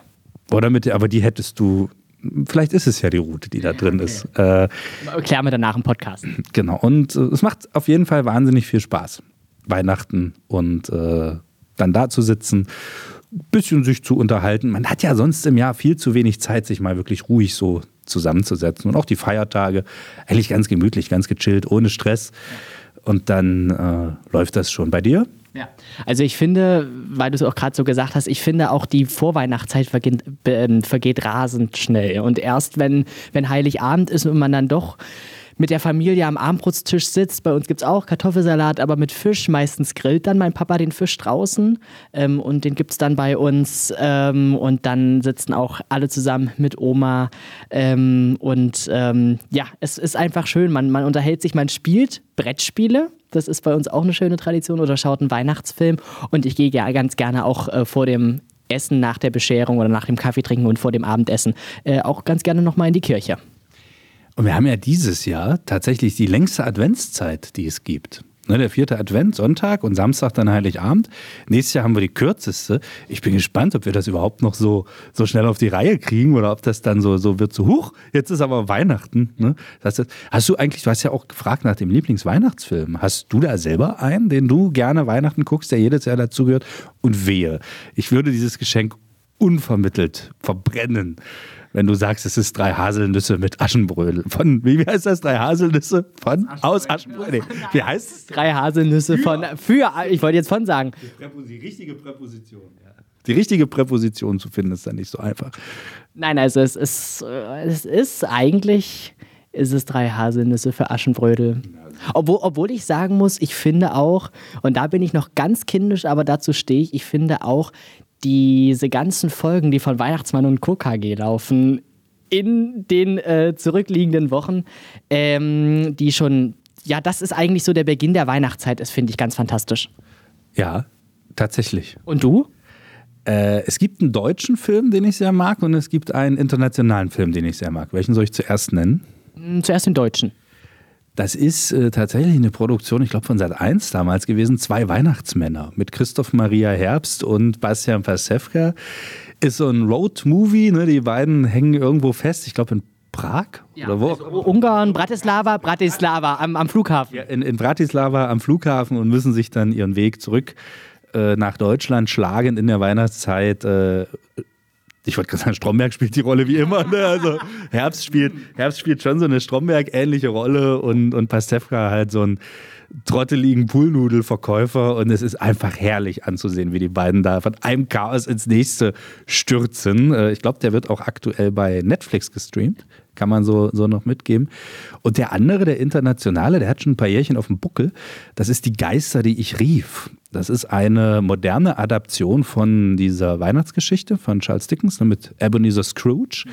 Oder mit der, aber die hättest du, vielleicht ist es ja die Route, die da drin ist. Äh, Klären wir danach im Podcast. genau. Und äh, es macht auf jeden Fall wahnsinnig viel Spaß. Weihnachten und äh, dann da zu sitzen, bisschen sich zu unterhalten. Man hat ja sonst im Jahr viel zu wenig Zeit, sich mal wirklich ruhig so zusammenzusetzen. Und auch die Feiertage, eigentlich ganz gemütlich, ganz gechillt, ohne Stress. Und dann äh, läuft das schon bei dir. Ja. Also ich finde, weil du es auch gerade so gesagt hast, ich finde auch die Vorweihnachtszeit vergeht, äh, vergeht rasend schnell. Und erst wenn, wenn Heiligabend ist und man dann doch mit der Familie am Abendbrotstisch sitzt. Bei uns gibt es auch Kartoffelsalat, aber mit Fisch. Meistens grillt dann mein Papa den Fisch draußen ähm, und den gibt es dann bei uns. Ähm, und dann sitzen auch alle zusammen mit Oma. Ähm, und ähm, ja, es ist einfach schön. Man, man unterhält sich, man spielt Brettspiele. Das ist bei uns auch eine schöne Tradition oder schaut einen Weihnachtsfilm. Und ich gehe ja ganz gerne auch äh, vor dem Essen nach der Bescherung oder nach dem Kaffee trinken und vor dem Abendessen äh, auch ganz gerne nochmal in die Kirche. Und wir haben ja dieses Jahr tatsächlich die längste Adventszeit, die es gibt. Ne, der vierte Advent, Sonntag und Samstag dann Heiligabend. Nächstes Jahr haben wir die kürzeste. Ich bin gespannt, ob wir das überhaupt noch so, so schnell auf die Reihe kriegen oder ob das dann so, so wird, so huch, jetzt ist aber Weihnachten. Ne? Das heißt, hast du eigentlich, du hast ja auch gefragt nach dem Lieblingsweihnachtsfilm. Hast du da selber einen, den du gerne Weihnachten guckst, der jedes Jahr dazugehört? Und wehe, ich würde dieses Geschenk unvermittelt verbrennen wenn du sagst, es ist drei Haselnüsse mit Aschenbrödel. Von, wie heißt das? Drei Haselnüsse von aus Aschenbrödel. Nee, wie heißt es? Drei Haselnüsse von für. Ich wollte jetzt von sagen. Die richtige Präposition. Ja. Die richtige Präposition zu finden ist dann nicht so einfach. Nein, also es ist, es ist eigentlich ist es drei Haselnüsse für Aschenbrödel. Obwohl, obwohl ich sagen muss, ich finde auch, und da bin ich noch ganz kindisch, aber dazu stehe ich, ich finde auch, diese ganzen Folgen, die von Weihnachtsmann und KKG laufen, in den äh, zurückliegenden Wochen, ähm, die schon, ja, das ist eigentlich so der Beginn der Weihnachtszeit, ist, finde ich ganz fantastisch. Ja, tatsächlich. Und du? Äh, es gibt einen deutschen Film, den ich sehr mag, und es gibt einen internationalen Film, den ich sehr mag. Welchen soll ich zuerst nennen? Zuerst den deutschen. Das ist äh, tatsächlich eine Produktion, ich glaube von Sat 1 damals gewesen, Zwei Weihnachtsmänner mit Christoph Maria Herbst und Bastian Pasewka. Ist so ein Road-Movie, ne? die beiden hängen irgendwo fest, ich glaube in Prag ja, oder wo? Also Ungarn, Bratislava, Bratislava am, am Flughafen. Ja, in, in, Bratislava am Flughafen und müssen sich dann ihren Weg zurück äh, nach Deutschland schlagen in der Weihnachtszeit. Äh, ich wollte gerade sagen, Stromberg spielt die Rolle wie immer. Ne? Also Herbst spielt, Herbst spielt schon so eine Stromberg-ähnliche Rolle und, und Pastewka halt so ein trotteligen Poolnudelverkäufer und es ist einfach herrlich anzusehen, wie die beiden da von einem Chaos ins nächste stürzen. Äh, ich glaube, der wird auch aktuell bei Netflix gestreamt. Kann man so, so noch mitgeben. Und der andere, der internationale, der hat schon ein paar Jährchen auf dem Buckel. Das ist Die Geister, die ich rief. Das ist eine moderne Adaption von dieser Weihnachtsgeschichte von Charles Dickens ne, mit Ebenezer Scrooge.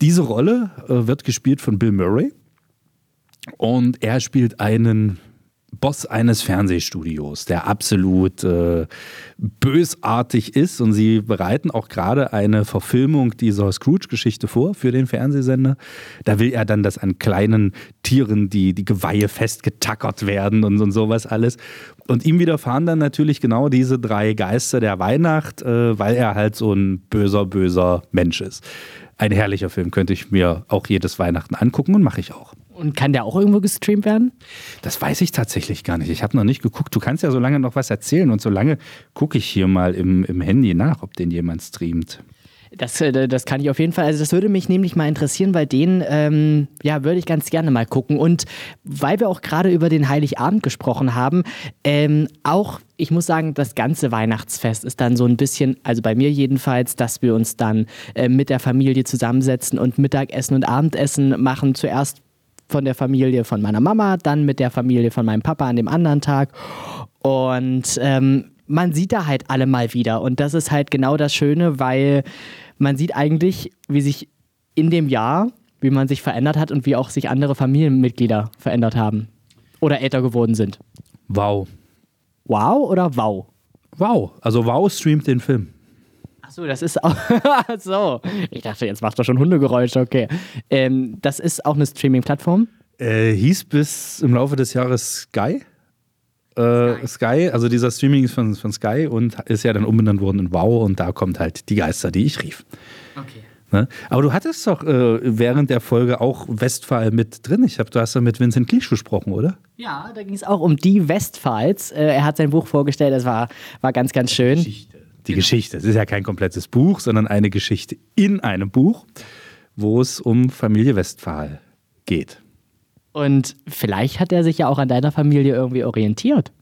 Diese Rolle äh, wird gespielt von Bill Murray. Und er spielt einen Boss eines Fernsehstudios, der absolut äh, bösartig ist. Und sie bereiten auch gerade eine Verfilmung dieser Scrooge-Geschichte vor für den Fernsehsender. Da will er dann, dass an kleinen Tieren die, die Geweihe festgetackert werden und, und sowas alles. Und ihm widerfahren dann natürlich genau diese drei Geister der Weihnacht, äh, weil er halt so ein böser, böser Mensch ist. Ein herrlicher Film könnte ich mir auch jedes Weihnachten angucken und mache ich auch. Und kann der auch irgendwo gestreamt werden? Das weiß ich tatsächlich gar nicht. Ich habe noch nicht geguckt. Du kannst ja so lange noch was erzählen und so lange gucke ich hier mal im, im Handy nach, ob den jemand streamt. Das, äh, das kann ich auf jeden Fall. Also das würde mich nämlich mal interessieren, weil den ähm, ja würde ich ganz gerne mal gucken. Und weil wir auch gerade über den Heiligabend gesprochen haben, ähm, auch ich muss sagen, das ganze Weihnachtsfest ist dann so ein bisschen, also bei mir jedenfalls, dass wir uns dann äh, mit der Familie zusammensetzen und Mittagessen und Abendessen machen. Zuerst von der Familie von meiner Mama, dann mit der Familie von meinem Papa an dem anderen Tag. Und ähm, man sieht da halt alle mal wieder. Und das ist halt genau das Schöne, weil man sieht eigentlich, wie sich in dem Jahr, wie man sich verändert hat und wie auch sich andere Familienmitglieder verändert haben. Oder älter geworden sind. Wow. Wow oder wow? Wow. Also Wow streamt den Film. Achso, das ist auch. so. Ich dachte, jetzt macht er schon Hundegeräusche, okay. Ähm, das ist auch eine Streaming-Plattform. Äh, hieß bis im Laufe des Jahres Sky. Äh, Sky. also dieser Streaming ist von, von Sky und ist ja dann umbenannt worden in Wow und da kommt halt die Geister, die ich rief. Okay. Ne? Aber du hattest doch äh, während der Folge auch Westphal mit drin. Ich hab, du hast ja mit Vincent Clich gesprochen, oder? Ja, da ging es auch um die Westphals. Äh, er hat sein Buch vorgestellt, das war, war ganz, ganz schön. Die Geschichte. Es ist ja kein komplettes Buch, sondern eine Geschichte in einem Buch, wo es um Familie Westphal geht. Und vielleicht hat er sich ja auch an deiner Familie irgendwie orientiert.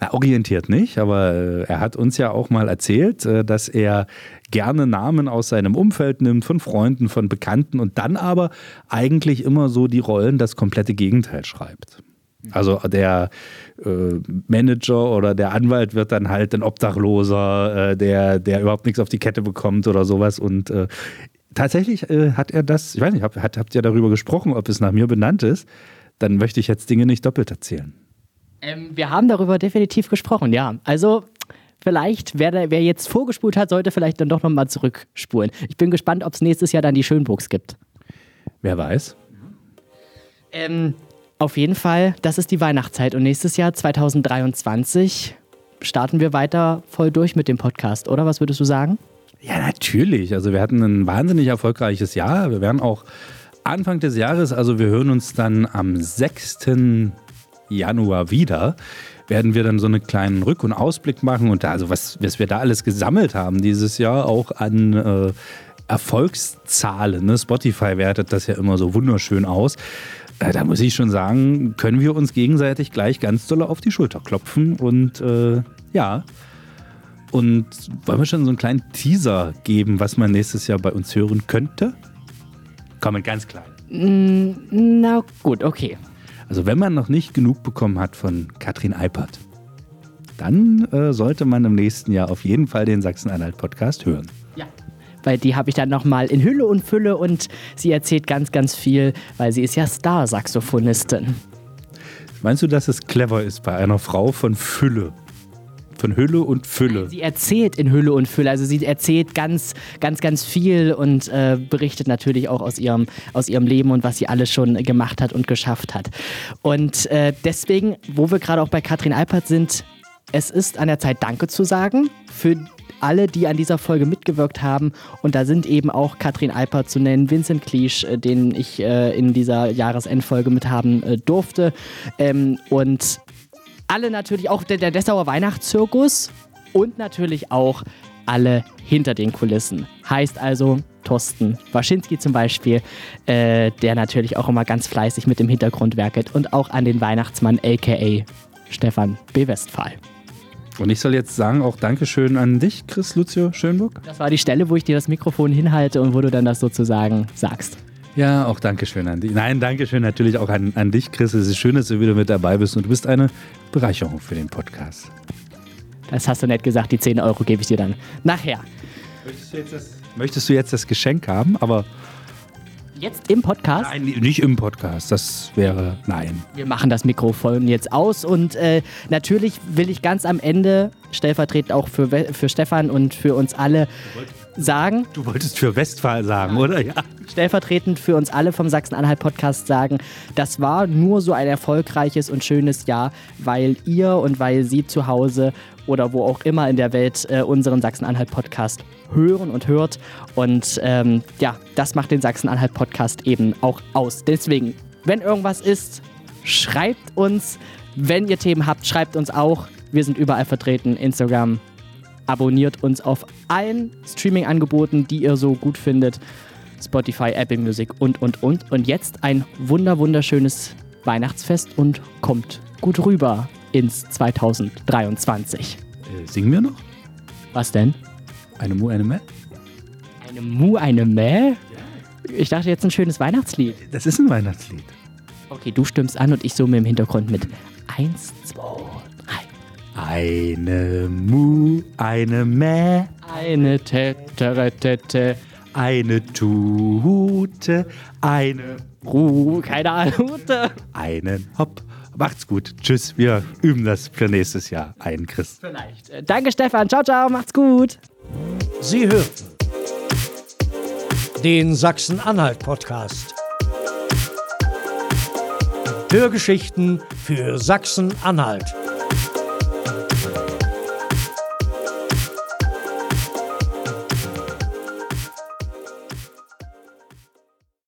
Na, orientiert nicht, aber äh, er hat uns ja auch mal erzählt, äh, dass er gerne Namen aus seinem Umfeld nimmt, von Freunden, von Bekannten und dann aber eigentlich immer so die Rollen das komplette Gegenteil schreibt. Also der äh, Manager oder der Anwalt wird dann halt ein Obdachloser, äh, der, der überhaupt nichts auf die Kette bekommt oder sowas. Und äh, tatsächlich äh, hat er das, ich weiß nicht, habt, habt ihr darüber gesprochen, ob es nach mir benannt ist? Dann möchte ich jetzt Dinge nicht doppelt erzählen. Ähm, wir haben darüber definitiv gesprochen, ja. Also vielleicht, wer, da- wer jetzt vorgespult hat, sollte vielleicht dann doch nochmal zurückspulen. Ich bin gespannt, ob es nächstes Jahr dann die Schönburgs gibt. Wer weiß? Ähm, auf jeden Fall, das ist die Weihnachtszeit und nächstes Jahr 2023 starten wir weiter voll durch mit dem Podcast, oder? Was würdest du sagen? Ja, natürlich. Also wir hatten ein wahnsinnig erfolgreiches Jahr. Wir werden auch Anfang des Jahres, also wir hören uns dann am 6. Januar wieder, werden wir dann so einen kleinen Rück- und Ausblick machen und da, also was, was wir da alles gesammelt haben dieses Jahr, auch an äh, Erfolgszahlen. Ne? Spotify wertet das ja immer so wunderschön aus. Äh, da muss ich schon sagen, können wir uns gegenseitig gleich ganz doll auf die Schulter klopfen und äh, ja. Und wollen wir schon so einen kleinen Teaser geben, was man nächstes Jahr bei uns hören könnte? Kommen ganz klein. Mm, Na gut, okay. Also wenn man noch nicht genug bekommen hat von Katrin Eipert, dann äh, sollte man im nächsten Jahr auf jeden Fall den Sachsen-Anhalt-Podcast hören. Weil die habe ich dann nochmal in Hülle und Fülle und sie erzählt ganz, ganz viel, weil sie ist ja Star-Saxophonistin. Meinst du, dass es clever ist bei einer Frau von Fülle? Von Hülle und Fülle. Sie erzählt in Hülle und Fülle, also sie erzählt ganz, ganz, ganz viel und äh, berichtet natürlich auch aus ihrem, aus ihrem Leben und was sie alles schon gemacht hat und geschafft hat. Und äh, deswegen, wo wir gerade auch bei Katrin Alpert sind, es ist an der Zeit, Danke zu sagen für alle, die an dieser Folge mitgewirkt haben. Und da sind eben auch Katrin Alpert zu nennen, Vincent Kliesch, äh, den ich äh, in dieser Jahresendfolge mit haben äh, durfte. Ähm, und alle natürlich auch der, der Dessauer Weihnachtszirkus und natürlich auch alle hinter den Kulissen. Heißt also Thorsten Waschinski zum Beispiel, äh, der natürlich auch immer ganz fleißig mit dem Hintergrund werkelt und auch an den Weihnachtsmann aka Stefan B. Westphal. Und ich soll jetzt sagen, auch Dankeschön an dich, Chris Lucio Schönburg. Das war die Stelle, wo ich dir das Mikrofon hinhalte und wo du dann das sozusagen sagst. Ja, auch Dankeschön an dich. Nein, Dankeschön natürlich auch an, an dich, Chris. Es ist schön, dass du wieder mit dabei bist und du bist eine Bereicherung für den Podcast. Das hast du nett gesagt, die 10 Euro gebe ich dir dann nachher. Möchtest du jetzt das, möchtest du jetzt das Geschenk haben? Aber Jetzt im Podcast? Nein, nicht im Podcast. Das wäre nein. Wir machen das Mikrofon jetzt aus und äh, natürlich will ich ganz am Ende, stellvertretend auch für, für Stefan und für uns alle, sagen. Du wolltest für Westphal sagen, oder? Ja. Stellvertretend für uns alle vom Sachsen-Anhalt-Podcast sagen, das war nur so ein erfolgreiches und schönes Jahr, weil ihr und weil Sie zu Hause oder wo auch immer in der Welt äh, unseren Sachsen-Anhalt-Podcast hören und hört. Und ähm, ja, das macht den Sachsen-Anhalt-Podcast eben auch aus. Deswegen, wenn irgendwas ist, schreibt uns. Wenn ihr Themen habt, schreibt uns auch. Wir sind überall vertreten. Instagram, abonniert uns auf allen Streaming-Angeboten, die ihr so gut findet. Spotify, Apple Music und, und, und. Und jetzt ein wunder, wunderschönes Weihnachtsfest und kommt gut rüber ins 2023. Äh, singen wir noch? Was denn? Eine Mu, eine Mä? Eine Mu, eine Mäh? Ich dachte jetzt ein schönes Weihnachtslied. Das ist ein Weihnachtslied. Okay, du stimmst an und ich summe im Hintergrund mit. Eins, zwei, Eine Mu, eine Mä. Eine Tete, Eine Tute, eine Ruh, keine Ahnung. einen Hopp. Macht's gut. Tschüss. Wir üben das für nächstes Jahr ein, Chris. Vielleicht. Äh, Danke, Stefan. Ciao, ciao. Macht's gut. Sie hörten den Sachsen-Anhalt-Podcast. Hörgeschichten für Sachsen-Anhalt.